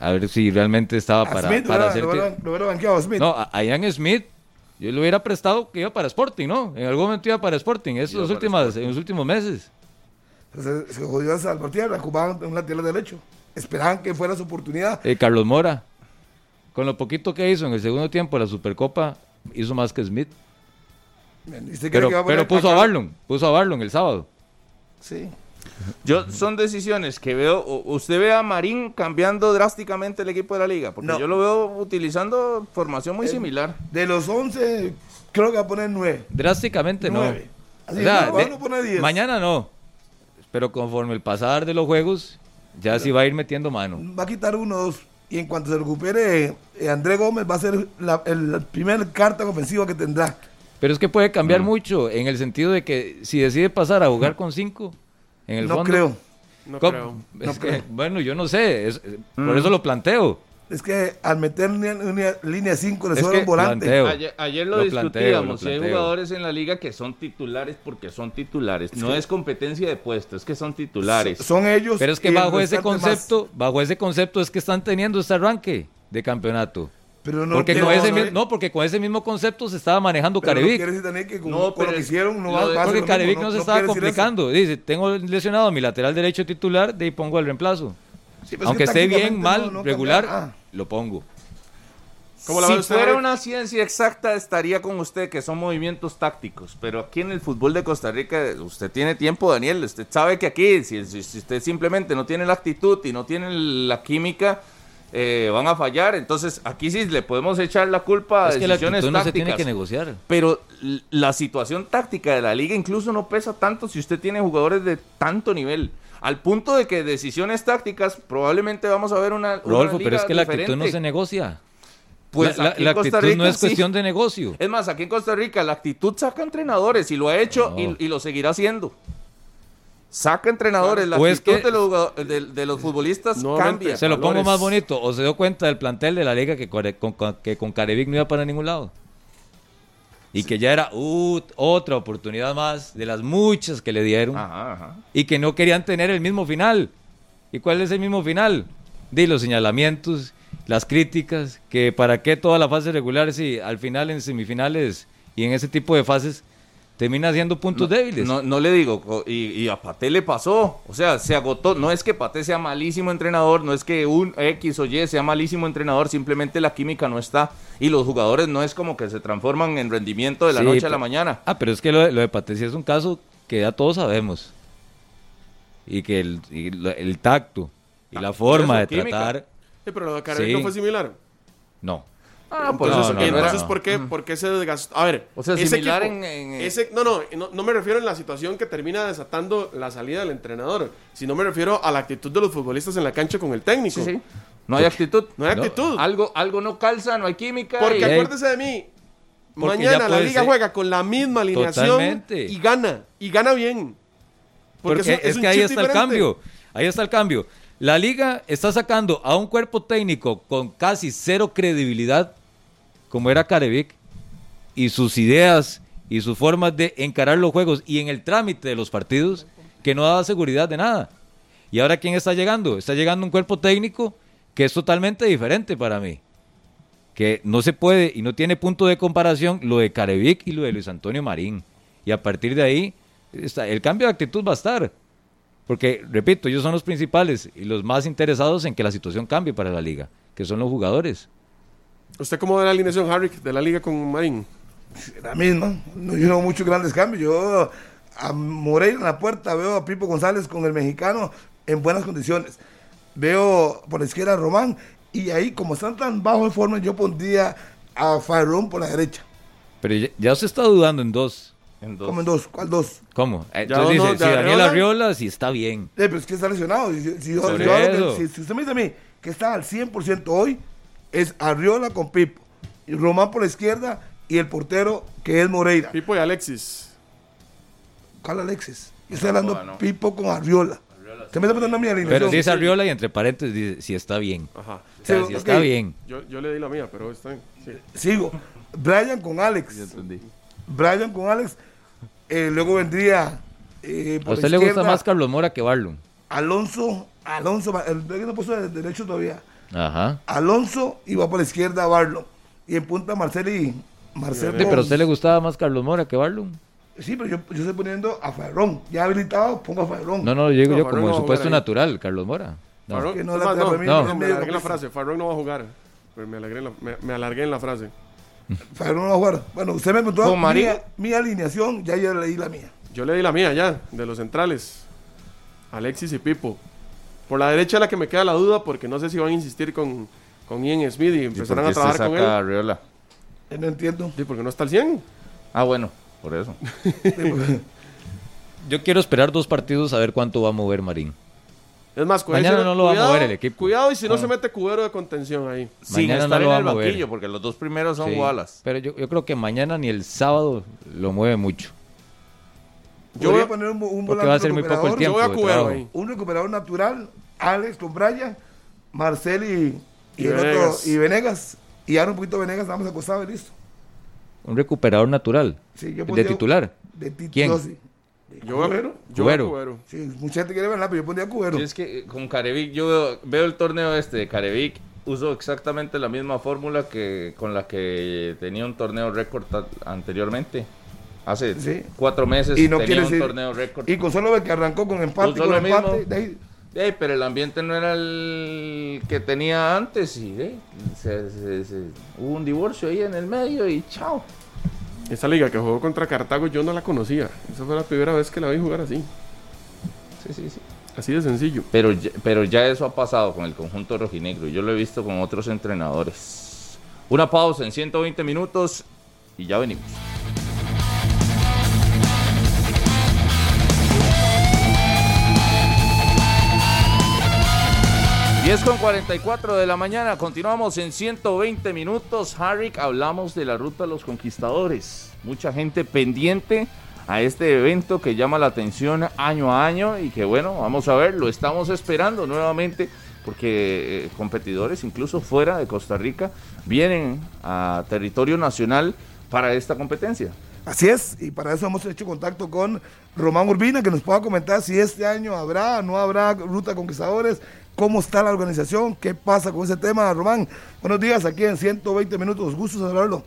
A ver si realmente estaba para, Smith para lo, hacer... hubiera, lo hubiera banqueado a Smith. No, a, Ian Smith, yo le hubiera prestado que iba para Sporting, ¿no? En algún momento iba para Sporting, eso los últimas, en los últimos meses. Entonces, se jodió a Salvatierra, jugaban en lateral derecho. Esperaban que fuera su oportunidad. Eh, Carlos Mora, con lo poquito que hizo en el segundo tiempo de la Supercopa, hizo más que Smith. ¿Y usted cree Pero, que a pero puso a? Barlon, puso a Barlon el sábado. Sí. Yo, son decisiones que veo. ¿Usted ve a Marín cambiando drásticamente el equipo de la liga? Porque No. yo lo veo utilizando formación muy Eh, similar. De los 11, creo que va a poner 9. Drásticamente no. Nueve. Así, O sea, no, de- Barlon pone 10. mañana no. Pero conforme el pasar de los juegos, ya sí va a ir metiendo mano. Va a quitar uno o dos. Y en cuanto se recupere, eh, André Gómez va a ser la, el primer carta ofensiva que tendrá. Pero es que puede cambiar Mm. mucho en el sentido de que si decide pasar a jugar con cinco, en el no fondo. creo. No creo. No que, creo. bueno, yo no sé, es- Mm. por eso lo planteo. Es que al meter línea, línea- línea 5 le sobra un volante. planteo. Ayer, ayer lo, Lo planteo, discutíamos. lo si hay jugadores en la liga que son titulares porque son titulares. no es competencia de puesto, es que son titulares. Son ellos. Pero es que bajo ese más. concepto, bajo ese concepto es que están teniendo este arranque de campeonato. Pero no, porque con ese no, no, porque con ese mismo concepto se estaba manejando no Carevic. quiere decir también que con, No, con pero lo que es- hicieron no va a porque Carevic no, se estaba complicando. Dice, tengo lesionado mi lateral derecho titular, de ahí pongo el reemplazo. Sí, pero es Aunque que esté bien, mal, no- no regular. Ah, lo pongo. ¿Cómo la si usted, fuera una ciencia exacta, estaría con usted que son movimientos tácticos. Pero aquí en el fútbol de Costa Rica, usted tiene tiempo, Daniel. Usted sabe que aquí, si, si- si usted simplemente no tiene la actitud y no tiene la química, eh, van a fallar. Entonces, aquí sí le podemos echar la culpa a Es que la decisiones no se tácticas. tiene que negociar. Pero la situación táctica de la liga incluso no pesa tanto si usted tiene jugadores de tanto nivel. Al punto de que decisiones tácticas probablemente vamos a ver una. una Rodolfo, pero es que la actitud no se negocia. Pues la, la- actitud no Rica es sí. cuestión de negocio. Es más, aquí en Costa Rica la actitud saca entrenadores y lo ha hecho No. y, y lo seguirá haciendo. Saca entrenadores, la O es actitud que- de, los, de, de los futbolistas cambia. Se lo pongo más bonito. O se dio cuenta del plantel de la liga que, con, con- que con Carevic no iba para ningún lado. Y que ya era uh, otra oportunidad más de las muchas que le dieron. Ajá, ajá. Y que no querían tener el mismo final. ¿Y cuál es el mismo final? De los señalamientos, las críticas, que para qué toda la fase regular si al final en semifinales y en ese tipo de fases termina siendo puntos débiles. No, no le digo, y, y a Pate le pasó, o sea, se agotó. No es que Pate sea malísimo entrenador, no es que un X o Y sea malísimo entrenador, simplemente la química no está. Y los jugadores no es como que se transforman en rendimiento de la Sí, noche a la mañana. Ah, pero es que lo, de- lo de Patricia es un caso que ya todos sabemos. Y que el, y el tacto y la forma de química. tratar, Sí, pero lo de Carevic Sí. no fue similar. no. Ah, por Entonces, no, no, entonces ¿por, qué, ¿por qué se desgastó? A ver, O sea, ese similar equipo- en- en- ese- no, no, no, no me refiero en la situación que termina desatando la salida del entrenador, sino me refiero a la actitud de los futbolistas en la cancha con el técnico. Sí, sí. No hay actitud. No hay No. actitud. Algo, algo no calza, no hay química. Porque y- acuérdese de mí, Porque mañana la liga ser. juega con la misma alineación Totalmente. y gana, y gana bien. Porque es, que ahí está el cambio. Ahí está el cambio. La liga está sacando a un cuerpo técnico con casi cero credibilidad, como era Carevic, y sus ideas y sus formas de encarar los juegos y en el trámite de los partidos, que no daba seguridad de nada. ¿Y ahora quién está llegando? Está llegando un cuerpo técnico que es totalmente diferente para mí. Que no se puede y no tiene punto de comparación lo de Carevic y lo de Luis Antonio Marín. Y a partir de ahí, el cambio de actitud va a estar. Porque, repito, ellos son los principales y los más interesados en que la situación cambie para la liga, que son los jugadores. ¿Usted cómo ve la alineación, Harry, de la liga con Marín? La misma. No, yo no muchos grandes cambios. Yo a Moreira en la puerta veo a Pipo González con el mexicano. en buenas condiciones. Veo por la izquierda a Román y ahí, como están tan bajo en forma, yo pondría a Farrón por la derecha. Pero ya, ya se está dudando en dos. En dos. Como en dos, ¿cuál dos? ¿Cómo? Eh, Entonces no, dice, de si Daniel Arriola- sí está bien. Eh, pero es que está lesionado. Si, si- yo- si- si usted me dice a mí que está al 100% hoy, es Arriola con Pipo. Y Román por la izquierda y el portero que es Moreira. Pipo y Alexis. ¿Cuál Alexis? Yo estoy hablando no. Pipo con Arriola. Usted me está poniendo a mi alineación. Pero dice Arriola y entre paréntesis dice, si está bien. Ajá. O sea, Sí, si está bien. Yo, yo le di la mía, pero está bien. Sí. Sigo. Brian con Alex. Ya entendí. Brian con Alex. Eh, luego vendría. eh, ¿A usted le gusta más Carlos Mora que Barlon? Alonso. Alonso. El que no puso de derecho todavía. Ajá. Alonso y va por la izquierda Barlo. Y en punta Marcelo y. Marcelo. Sí, pero a usted le gustaba más Carlos Mora que Barlon. Sí, pero yo, yo estoy poniendo a Farrón. Ya habilitado, pongo a Farrón. No, no, yo digo No, yo Farrón como no en va a su puesto jugar ahí. natural, Carlos Mora. No. Farrón- que no la no, a mí, no, no, me alargué la frase. Farrón no va a jugar. Pero me alargué en la, me, me alargué en la frase. Farrón no va a jugar. Bueno, usted me preguntó ¿Con mi, mi alineación, ya yo leí la mía. Yo le di la mía ya, de los centrales. Alexis y Pipo. Por la derecha es la que me queda la duda, porque no sé si van a insistir con, con Ian Smith y ¿Y por empezarán a trabajar con él. Arriola? Eh, No entiendo. Sí, porque no está al 100. Ah, bueno, por eso. Yo quiero esperar dos partidos a ver cuánto va a mover Marín. Es más, Mañana cuidado- no lo va a cuidado- mover el equipo. Cuidado y si no Ah. se mete cubero de contención ahí. Sin Mañana estar no lo en va el a mover. banquillo, porque los dos primeros son Sí, Wallace. Pero yo, yo creo que mañana ni el sábado lo mueve mucho. Yo voy a- a poner un, un volante va a ser muy poco el recuperador, tiempo. Yo voy a de ahí. Un recuperador natural, Alex con Brian, Marcel y, y, Y el otro, Venegas. y Venegas. Y ahora un poquito Venegas, estamos acostados y listo. Un recuperador natural. Sí, yo de pondría- titular. De ti- ¿Quién? yo sí. A, Cubero. yo a Cubero. cubero. Sí, mucha gente quiere verla, pero yo pondría Cubero. Y es que eh, con Carevic, yo veo, veo el torneo este de Carevic, uso exactamente la misma fórmula que con la que tenía un torneo récord anteriormente. Hace Sí. cuatro meses Y no tenía quiere un decir- torneo récord. Y con solo ver que arrancó con empate, con lo empate, mismo. de ahí- pero el ambiente no era el que tenía antes y ey, se- se- se- hubo un divorcio ahí en el medio y chao. Esa liga que jugó contra Cartago yo no la conocía. Esa fue la primera vez que la vi jugar así. Sí, sí, sí. Así de sencillo. Pero, ya- pero ya eso ha pasado con el conjunto rojinegro yo lo he visto con otros entrenadores. Una pausa en 120 minutos y ya venimos. 10 con 44 de la mañana, continuamos en 120 minutos. Harrick, hablamos de la ruta de los conquistadores. Mucha gente pendiente a este evento que llama la atención año a año y que bueno, vamos a ver, lo estamos esperando nuevamente porque eh, competidores incluso fuera de Costa Rica vienen a territorio nacional para esta competencia. Así es, y para eso hemos hecho contacto con Román Urbina, que nos pueda comentar si este año habrá, no habrá Ruta Conquistadores, cómo está la organización, qué pasa con ese tema. Román, buenos días, aquí en 120 minutos, gusto saludarlo.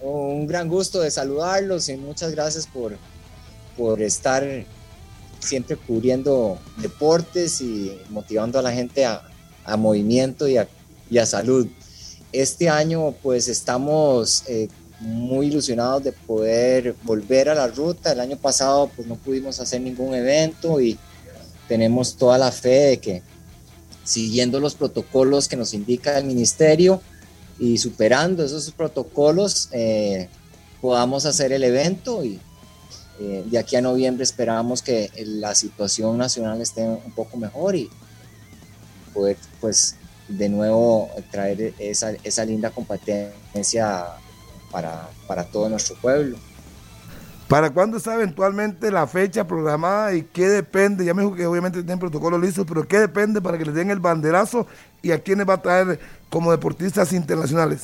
Un gran gusto de saludarlos y muchas gracias por, por estar siempre cubriendo deportes y motivando a la gente a, a movimiento y a, y a salud. Este año pues estamos eh, muy ilusionados de poder volver a la ruta. El año pasado pues no pudimos hacer ningún evento y tenemos toda la fe de que siguiendo los protocolos que nos indica el ministerio y superando esos protocolos eh, podamos hacer el evento y eh, de aquí a noviembre esperamos que la situación nacional esté un poco mejor y poder pues de nuevo traer esa, esa linda competencia para, para todo nuestro pueblo. ¿Para cuándo está eventualmente la fecha programada y qué depende? Ya me dijo que obviamente tienen protocolo listo, pero ¿qué depende para que les den el banderazo y a quiénes va a traer como deportistas internacionales?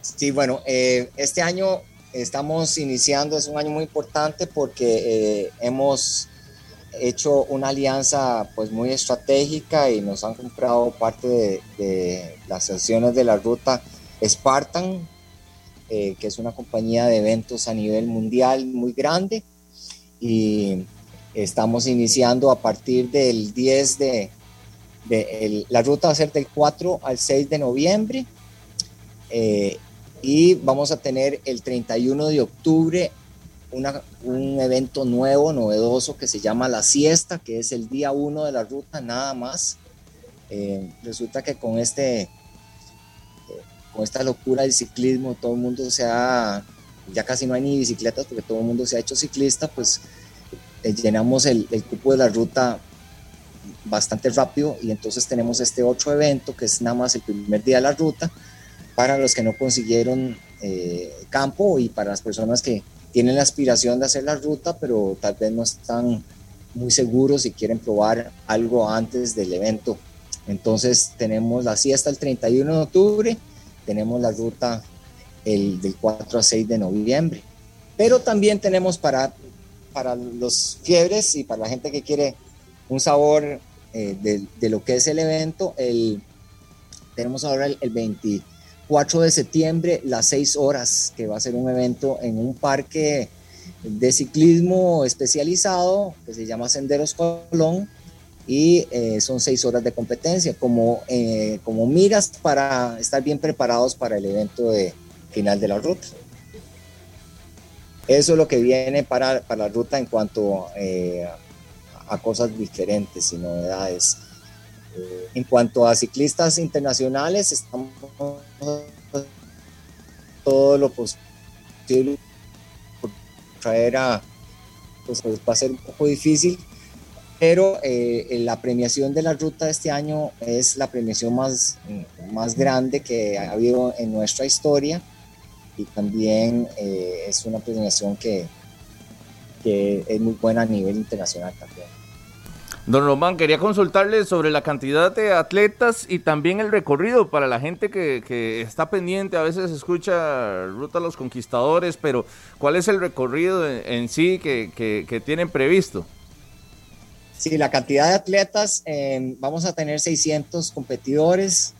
Sí, bueno, eh, este año estamos iniciando, es un año muy importante porque eh, hemos hecho una alianza pues muy estratégica y nos han comprado parte de, de las sesiones de la ruta Spartan, eh, que es una compañía de eventos a nivel mundial muy grande y estamos iniciando a partir del 10 de, la ruta va a ser del 4 al 6 de noviembre eh, y vamos a tener el 31 de octubre un evento nuevo, novedoso, que se llama La Siesta, que es el día uno de la ruta, nada más. Eh, resulta que con este esta locura del ciclismo, todo el mundo se ha, ya casi no hay ni bicicletas porque todo el mundo se ha hecho ciclista, pues eh, llenamos el, el, cupo de la ruta bastante rápido y entonces tenemos este otro evento que es nada más el primer día de la ruta para los que no consiguieron campo y para las personas que tienen la aspiración de hacer la ruta, pero tal vez no están muy seguros y quieren probar algo antes del evento. Entonces tenemos la siesta el 31 de octubre, tenemos la ruta el del 4 a 6 de noviembre. Pero también tenemos para, para los fiebres y para la gente que quiere un sabor eh, de, de, lo que es el evento, el, tenemos ahora el, el 20 4 de septiembre, las 6 horas, que va a ser un evento en un parque de ciclismo especializado que se llama Senderos Colón y eh, son 6 horas de competencia como, eh, como miras para estar bien preparados para el evento de final de la ruta. Eso es lo que viene para, para la ruta en cuanto eh, a cosas diferentes y novedades. En cuanto a ciclistas internacionales, estamos todo lo posible traer a, pues, pues, va a ser un poco difícil, pero eh, la premiación de la ruta de este año es la premiación más, más grande que ha habido en nuestra historia y también eh, es una premiación que, que es muy buena a nivel internacional también. Don Román, quería consultarle sobre la cantidad de atletas y también el recorrido para la gente que, está pendiente. A veces escucha Ruta a los Conquistadores, pero ¿cuál es el recorrido en, sí que, tienen previsto? Sí, la cantidad de atletas, eh, vamos a tener 600 competidores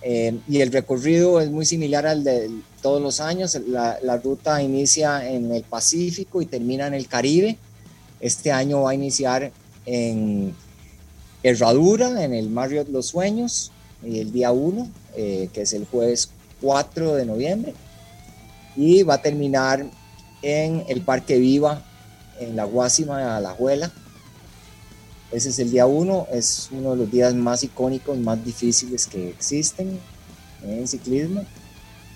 eh, y el recorrido es muy similar al de todos los años. La, la ruta inicia en el Pacífico y termina en el Caribe. Este año va a iniciar en Herradura, en el Marriott Los Sueños, y el día 1, eh, que es el jueves 4 de noviembre, y va a terminar en el Parque Viva, en la Guásima de Alajuela. Ese es el día 1, es uno de los días más icónicos, más difíciles que existen en ciclismo.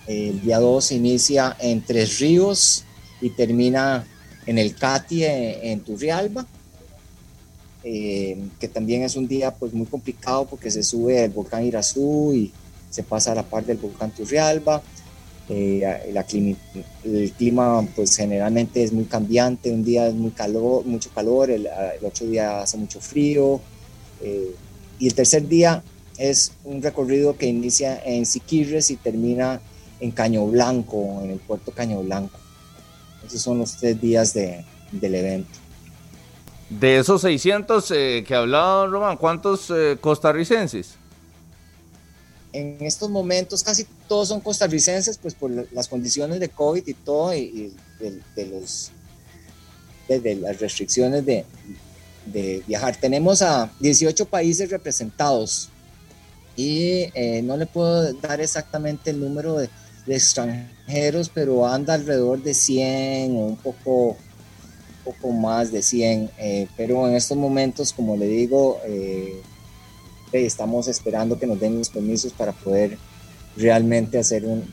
El día 2 inicia en Tres Ríos y termina en el Cati en Turrialba. Eh, que también es un día pues muy complicado porque se sube el volcán Irazú y se pasa a la par del volcán Turrialba. Eh, la el clima pues generalmente es muy cambiante, un día es muy calor, mucho calor, el, otro día hace mucho frío. Eh, y el tercer día es un recorrido que inicia en Siquirres y termina en Caño Blanco, en el puerto Caño Blanco. Esos son los tres días de, del evento. De esos 600 eh, que hablaba Román, ¿cuántos eh, costarricenses? En estos momentos casi todos son costarricenses, pues por las condiciones de COVID y todo, y, de, los, de, las restricciones de, viajar. Tenemos a 18 países representados y eh, no le puedo dar exactamente el número de, extranjeros, pero anda alrededor de 100 o un poco poco más de 100, eh, pero en estos momentos, como le digo, eh, estamos esperando que nos den los permisos para poder realmente hacer un,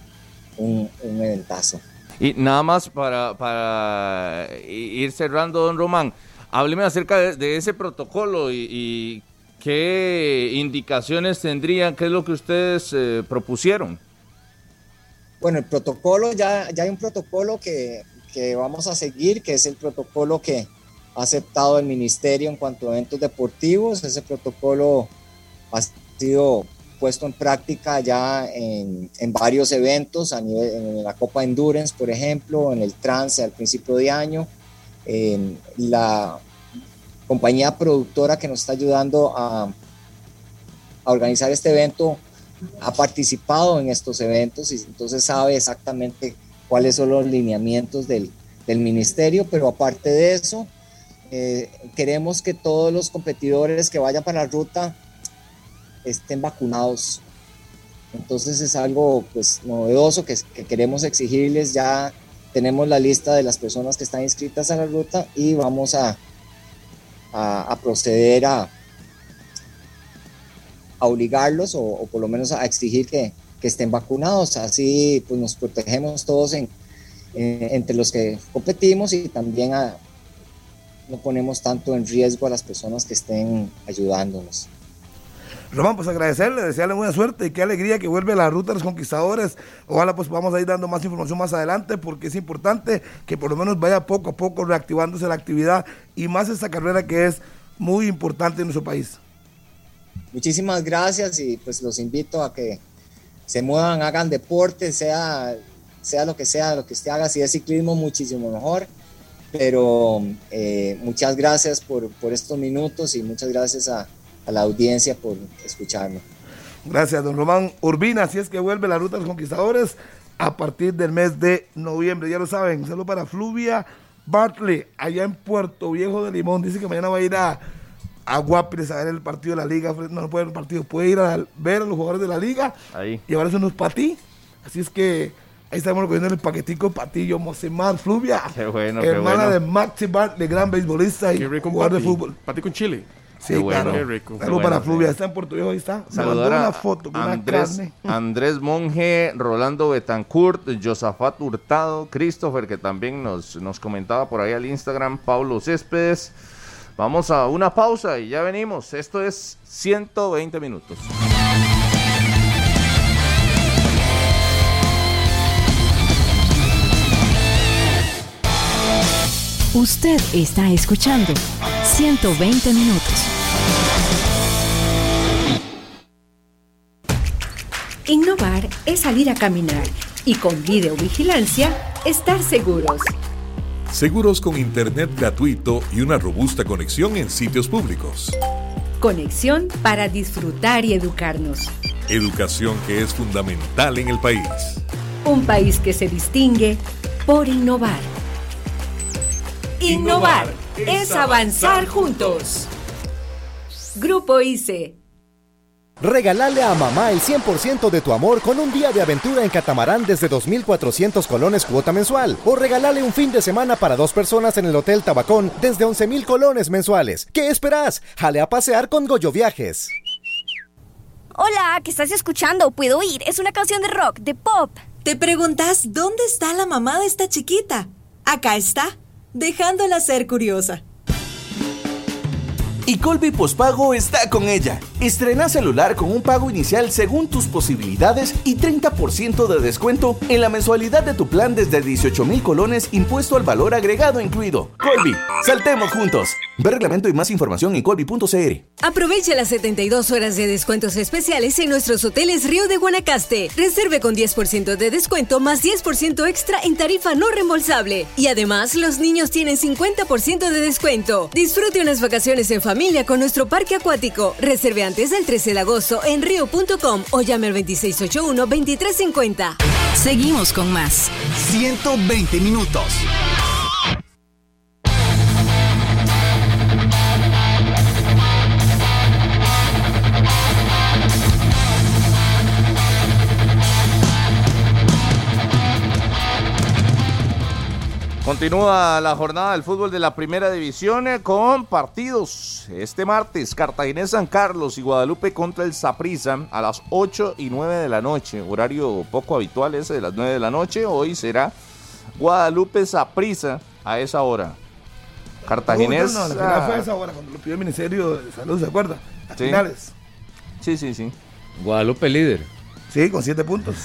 un, eventazo. Y nada más para, para, ir cerrando, don Román, hábleme acerca de, ese protocolo y, qué indicaciones tendrían, qué es lo que ustedes eh, propusieron. Bueno, el protocolo, ya, ya hay un protocolo que que vamos a seguir, que es el protocolo que ha aceptado el ministerio en cuanto a eventos deportivos. Ese protocolo ha sido puesto en práctica ya en, en varios eventos, a nivel, en la Copa Endurance, por ejemplo, en el Trance al principio de año. En la compañía productora que nos está ayudando a, organizar este evento ha participado en estos eventos y entonces sabe exactamente cuáles son los lineamientos del, del ministerio, pero aparte de eso, eh, queremos que todos los competidores que vayan para la ruta estén vacunados. Entonces es algo pues novedoso que, que queremos exigirles ya tenemos la lista de las personas que están inscritas a la ruta y vamos a, a, proceder a, a obligarlos o, por lo menos a exigir que, que, estén vacunados. Así pues nos protegemos todos en, en, entre los que competimos y también no ponemos tanto en riesgo a las personas que estén ayudándonos. Román, pues agradecerle, desearle buena suerte y qué alegría que vuelve la ruta de los conquistadores. Ojalá pues vamos a ir dando más información más adelante porque es importante que por lo menos vaya poco a poco reactivándose la actividad y más esta carrera que es muy importante en nuestro país. Muchísimas gracias y pues los invito a que se muevan, hagan deporte, sea, sea lo que sea, lo que usted haga, si es ciclismo muchísimo mejor. Pero eh, muchas gracias por, por estos minutos y muchas gracias a, a la audiencia por escucharme. Gracias, don Román Urbina. Así es que vuelve la Ruta de los Conquistadores a partir del mes de noviembre. Ya lo saben, saludo para Fluvia Bartley, allá en Puerto Viejo de Limón. Dice que mañana va a ir a, a a ver el partido de la liga. No, no puede ver el partido, puede ir a ver a los jugadores de la liga, Ahí. llevarse unos patí. Así es que ahí estamos recogiendo el paquetico patillo, Mosemar Fluvia. Qué bueno, qué hermana bueno. de Maxi Bartley, gran beisbolista y Qué rico jugador de fútbol. Pati con chile. Sí, Qué bueno. claro. Qué rico. Saludos Qué para bueno, Fluvia, está en Puerto Viejo, ahí está. Me Saludar una foto con una Andrés, carne. Andrés Monge, Rolando Betancourt, Josafat Hurtado, Christopher, que también nos, nos comentaba por ahí al Instagram, Pablo Céspedes. Vamos a una pausa y ya venimos. Esto es 120 minutos. Usted está escuchando 120 minutos. Innovar es salir a caminar y con videovigilancia estar seguros. Seguros con Internet gratuito y una robusta conexión en sitios públicos. Conexión para disfrutar y educarnos. Educación que es fundamental en el país. Un país que se distingue por innovar. Innovar es avanzar juntos. Grupo ICE. Regálale a mamá el 100% de tu amor con un día de aventura en catamarán desde 2.400 colones cuota mensual. O regálale un fin de semana para dos personas en el Hotel Tabacón desde 11.000 colones mensuales. ¿Qué esperas? Jale a pasear con Goyo Viajes. Hola, ¿qué estás escuchando? Puedo oír. Es una canción de rock, de pop. ¿Te preguntas dónde está la mamá de esta chiquita? Acá está, dejándola ser curiosa. Y Colby Pospago está con ella. Estrena celular con un pago inicial según tus posibilidades y 30% de descuento en la mensualidad de tu plan desde 18 mil colones, impuesto al valor agregado incluido. Colby, saltemos juntos. Ve reglamento y más información en colby.cr. Aprovecha las 72 horas de descuentos especiales en nuestros hoteles Río de Guanacaste. Reserve con 10% de descuento más 10% extra en tarifa no reembolsable. Y además, los niños tienen 50% de descuento. Disfrute unas vacaciones en familia con nuestro parque acuático. Reserve antes del 13 de agosto en río.com o llame al 2681-2350. Seguimos con más. 120 minutos. Continúa la jornada del fútbol de la primera división eh, con partidos. Este martes, Cartaginés San Carlos y Guadalupe contra el Saprissa a las 8 y 9 de la noche. Horario poco habitual ese de las 9 de la noche. Hoy será Guadalupe Saprissa a esa hora. Cartaginés. No, no, la final fue a esa hora, cuando lo pidió el Ministerio de Salud, ¿se acuerda? A Sí. finales. Sí, sí, sí. Guadalupe líder. Sí, con siete puntos.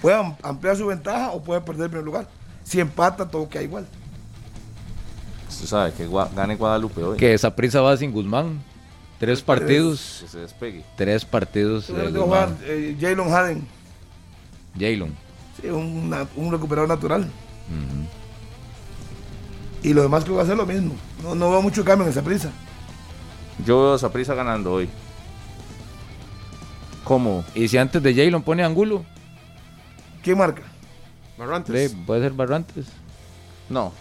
Puede am- ampliar su ventaja o puede perder el primer lugar. Si empata, todo queda igual. Usted sabe que Gua- gane Guadalupe hoy. Que esa prisa va sin Guzmán. Tres partidos. Que se despegue. Tres partidos de Guzmán. eh, Jalen Haden, Jalen. sí, un, un recuperador natural. Y lo demás creo que va a ser lo mismo. No, no veo mucho cambio en esa prisa. Yo veo a Saprissa ganando hoy. ¿Cómo? Y si antes de Jalen pone Angulo, ¿Quién marca? Barrantes. sí, puede ser Barrantes. No.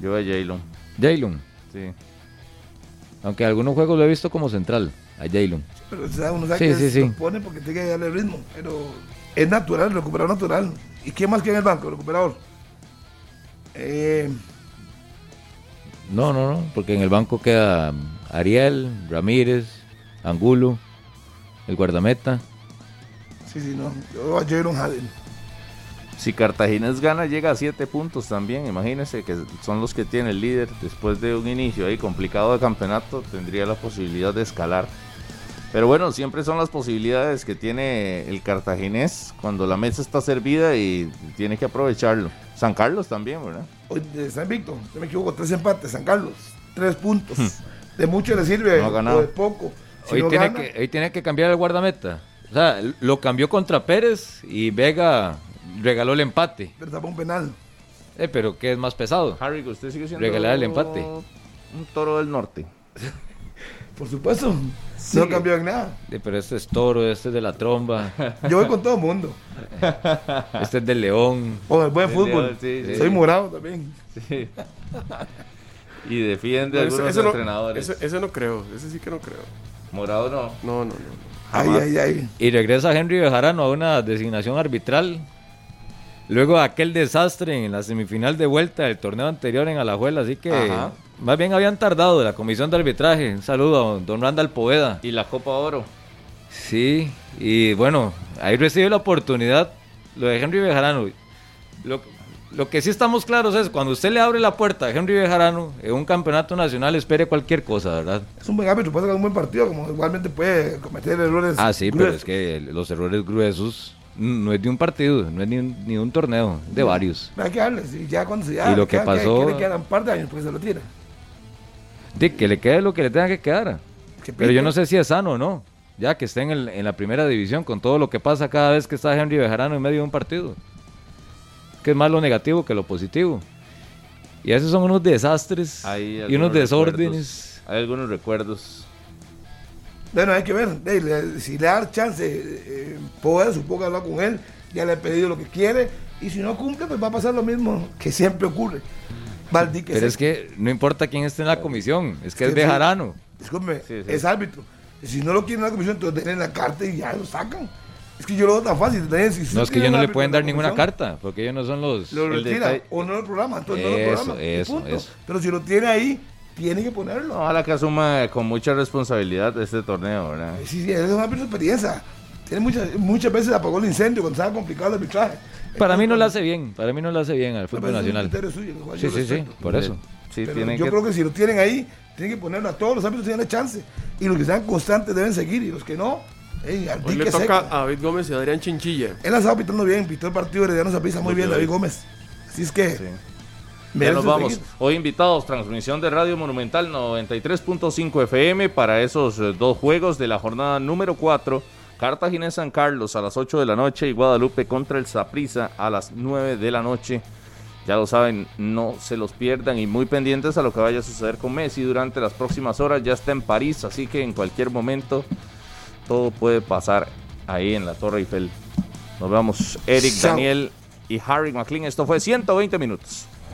Yo a Jalen. Jalen. Sí. Aunque algunos juegos lo he visto como central. A Jalen. Pero o sea, uno sabe Sí, que sí, se sí. lo pone porque tiene que darle ritmo. Pero es natural, recuperador natural. ¿Y quién más queda en el banco, recuperador? Eh, No, no, no, porque en el banco queda Ariel, Ramírez, Angulo, el guardameta. sí, sí, no. Yo a Jaron Allen. Si Cartaginés gana, llega a 7 puntos también. Imagínense que son los que tiene el líder. Después de un inicio ahí complicado de campeonato, tendría la posibilidad de escalar. Pero bueno, siempre son las posibilidades que tiene el cartaginés cuando la mesa está servida y tiene que aprovecharlo. San Carlos también, ¿verdad? Hoy de San Víctor, no me equivoco, tres empates, San Carlos, tres puntos. De mucho le sirve, No ha ganado. o de poco. Si Hoy no tiene, gana, que, hoy tiene que cambiar el guardameta. O sea, lo cambió contra Pérez y Vega regaló el empate. pero tapó un penal. Eh, pero ¿qué es más pesado? Harry, usted sigue siendo Regalar el empate. un toro del norte. Por supuesto, no cambió en nada. Eh, pero este es toro, este es de la tromba. Yo voy con todo el mundo. Este es del león. O el buen El fútbol. León, sí, sí. Soy morado también. Sí. y defiende a algunos ese no- entrenadores. ese, ese no creo, ese sí que no creo. Morado no. No, no, no. Ay, ay, ay. Y regresa Henry Bejarano a una designación arbitral. Luego de aquel desastre en la semifinal de vuelta del torneo anterior en Alajuela. Así que Ajá. más bien habían tardado la comisión de arbitraje. Un saludo a don Randall Poveda. Y la Copa Oro. Sí, y bueno, ahí recibe la oportunidad lo de Henry Bejarano. Lo, lo que sí estamos claros es cuando usted le abre la puerta a Henry Bejarano en un campeonato nacional, espere cualquier cosa, ¿verdad? Es un buen árbitro, puede sacar un buen partido, como igualmente puede cometer errores. Ah, sí, pero es que los errores gruesos no es de un partido, no es ni un, ni un torneo, de varios. Hay que darle, sí, ya cuando se ya Y lo que pasó- Que, le quedan un par de años, pues se lo tira. De que le quede lo que le tenga que quedar. Que Pero yo no sé si es sano o no, ya que esté en, el- en la primera división con todo lo que pasa cada vez que está Henry Bejarano en medio de un partido. Que es más lo negativo que lo positivo. Y esos son unos desastres Hay y unos desórdenes. recuerdos. Hay algunos recuerdos. Bueno, hay que ver. le- si le da chance, eh, poder, supongo que hablar con él. Ya le he pedido lo que quiere. Y si no cumple, pues va a pasar lo mismo que siempre ocurre. Valdi que Pero se- es que no importa quién esté en la comisión, es que Sí, es sí. Bejarano. Disculpe, Sí, sí. es árbitro. Si no lo quieren en la comisión, entonces denle la carta y ya lo sacan. Es que yo lo veo tan fácil. si No es que ellos no le pueden dar ninguna carta porque ellos no son los... Lo El retira detalle- o no lo programa, entonces no lo Eso, programa. eso, punto. eso. Pero si lo tiene ahí, tiene que ponerlo. Ojalá que asuma con mucha responsabilidad este torneo, ¿verdad? Sí, sí, es una experiencia. Tiene muchas, muchas veces apagó el incendio cuando estaba complicado el arbitraje. Para mí no le hace bien, para mí no le hace bien al fútbol nacional. suyo, cual Sí, sí, sí, por eso. Sí, tienen yo que... creo que si lo tienen ahí, tienen que ponerlo a todos los árbitros tienen la chance. Y los que sean constantes deben seguir. Y los que no, ey, al Hoy dique le toca a David Gómez y a Adrián Chinchilla. Él ha estado pitando bien, pitó el partido de Herediano Zaprisa muy bien, David Gómez. Así es que. Sí. Ya nos vamos. Hoy invitados, transmisión de Radio Monumental 93.5 FM para esos eh, dos juegos de la jornada número 4. Cartagena San Carlos a las 8 de la noche y Guadalupe contra el Saprissa a las 9 de la noche. Ya lo saben, no se los pierdan y muy pendientes a lo que vaya a suceder con Messi durante las próximas horas. Ya está en París, así que en cualquier momento todo puede pasar ahí en la Torre Eiffel. Nos vemos, Eric. Daniel y Harry McLean. Esto fue 120 minutos.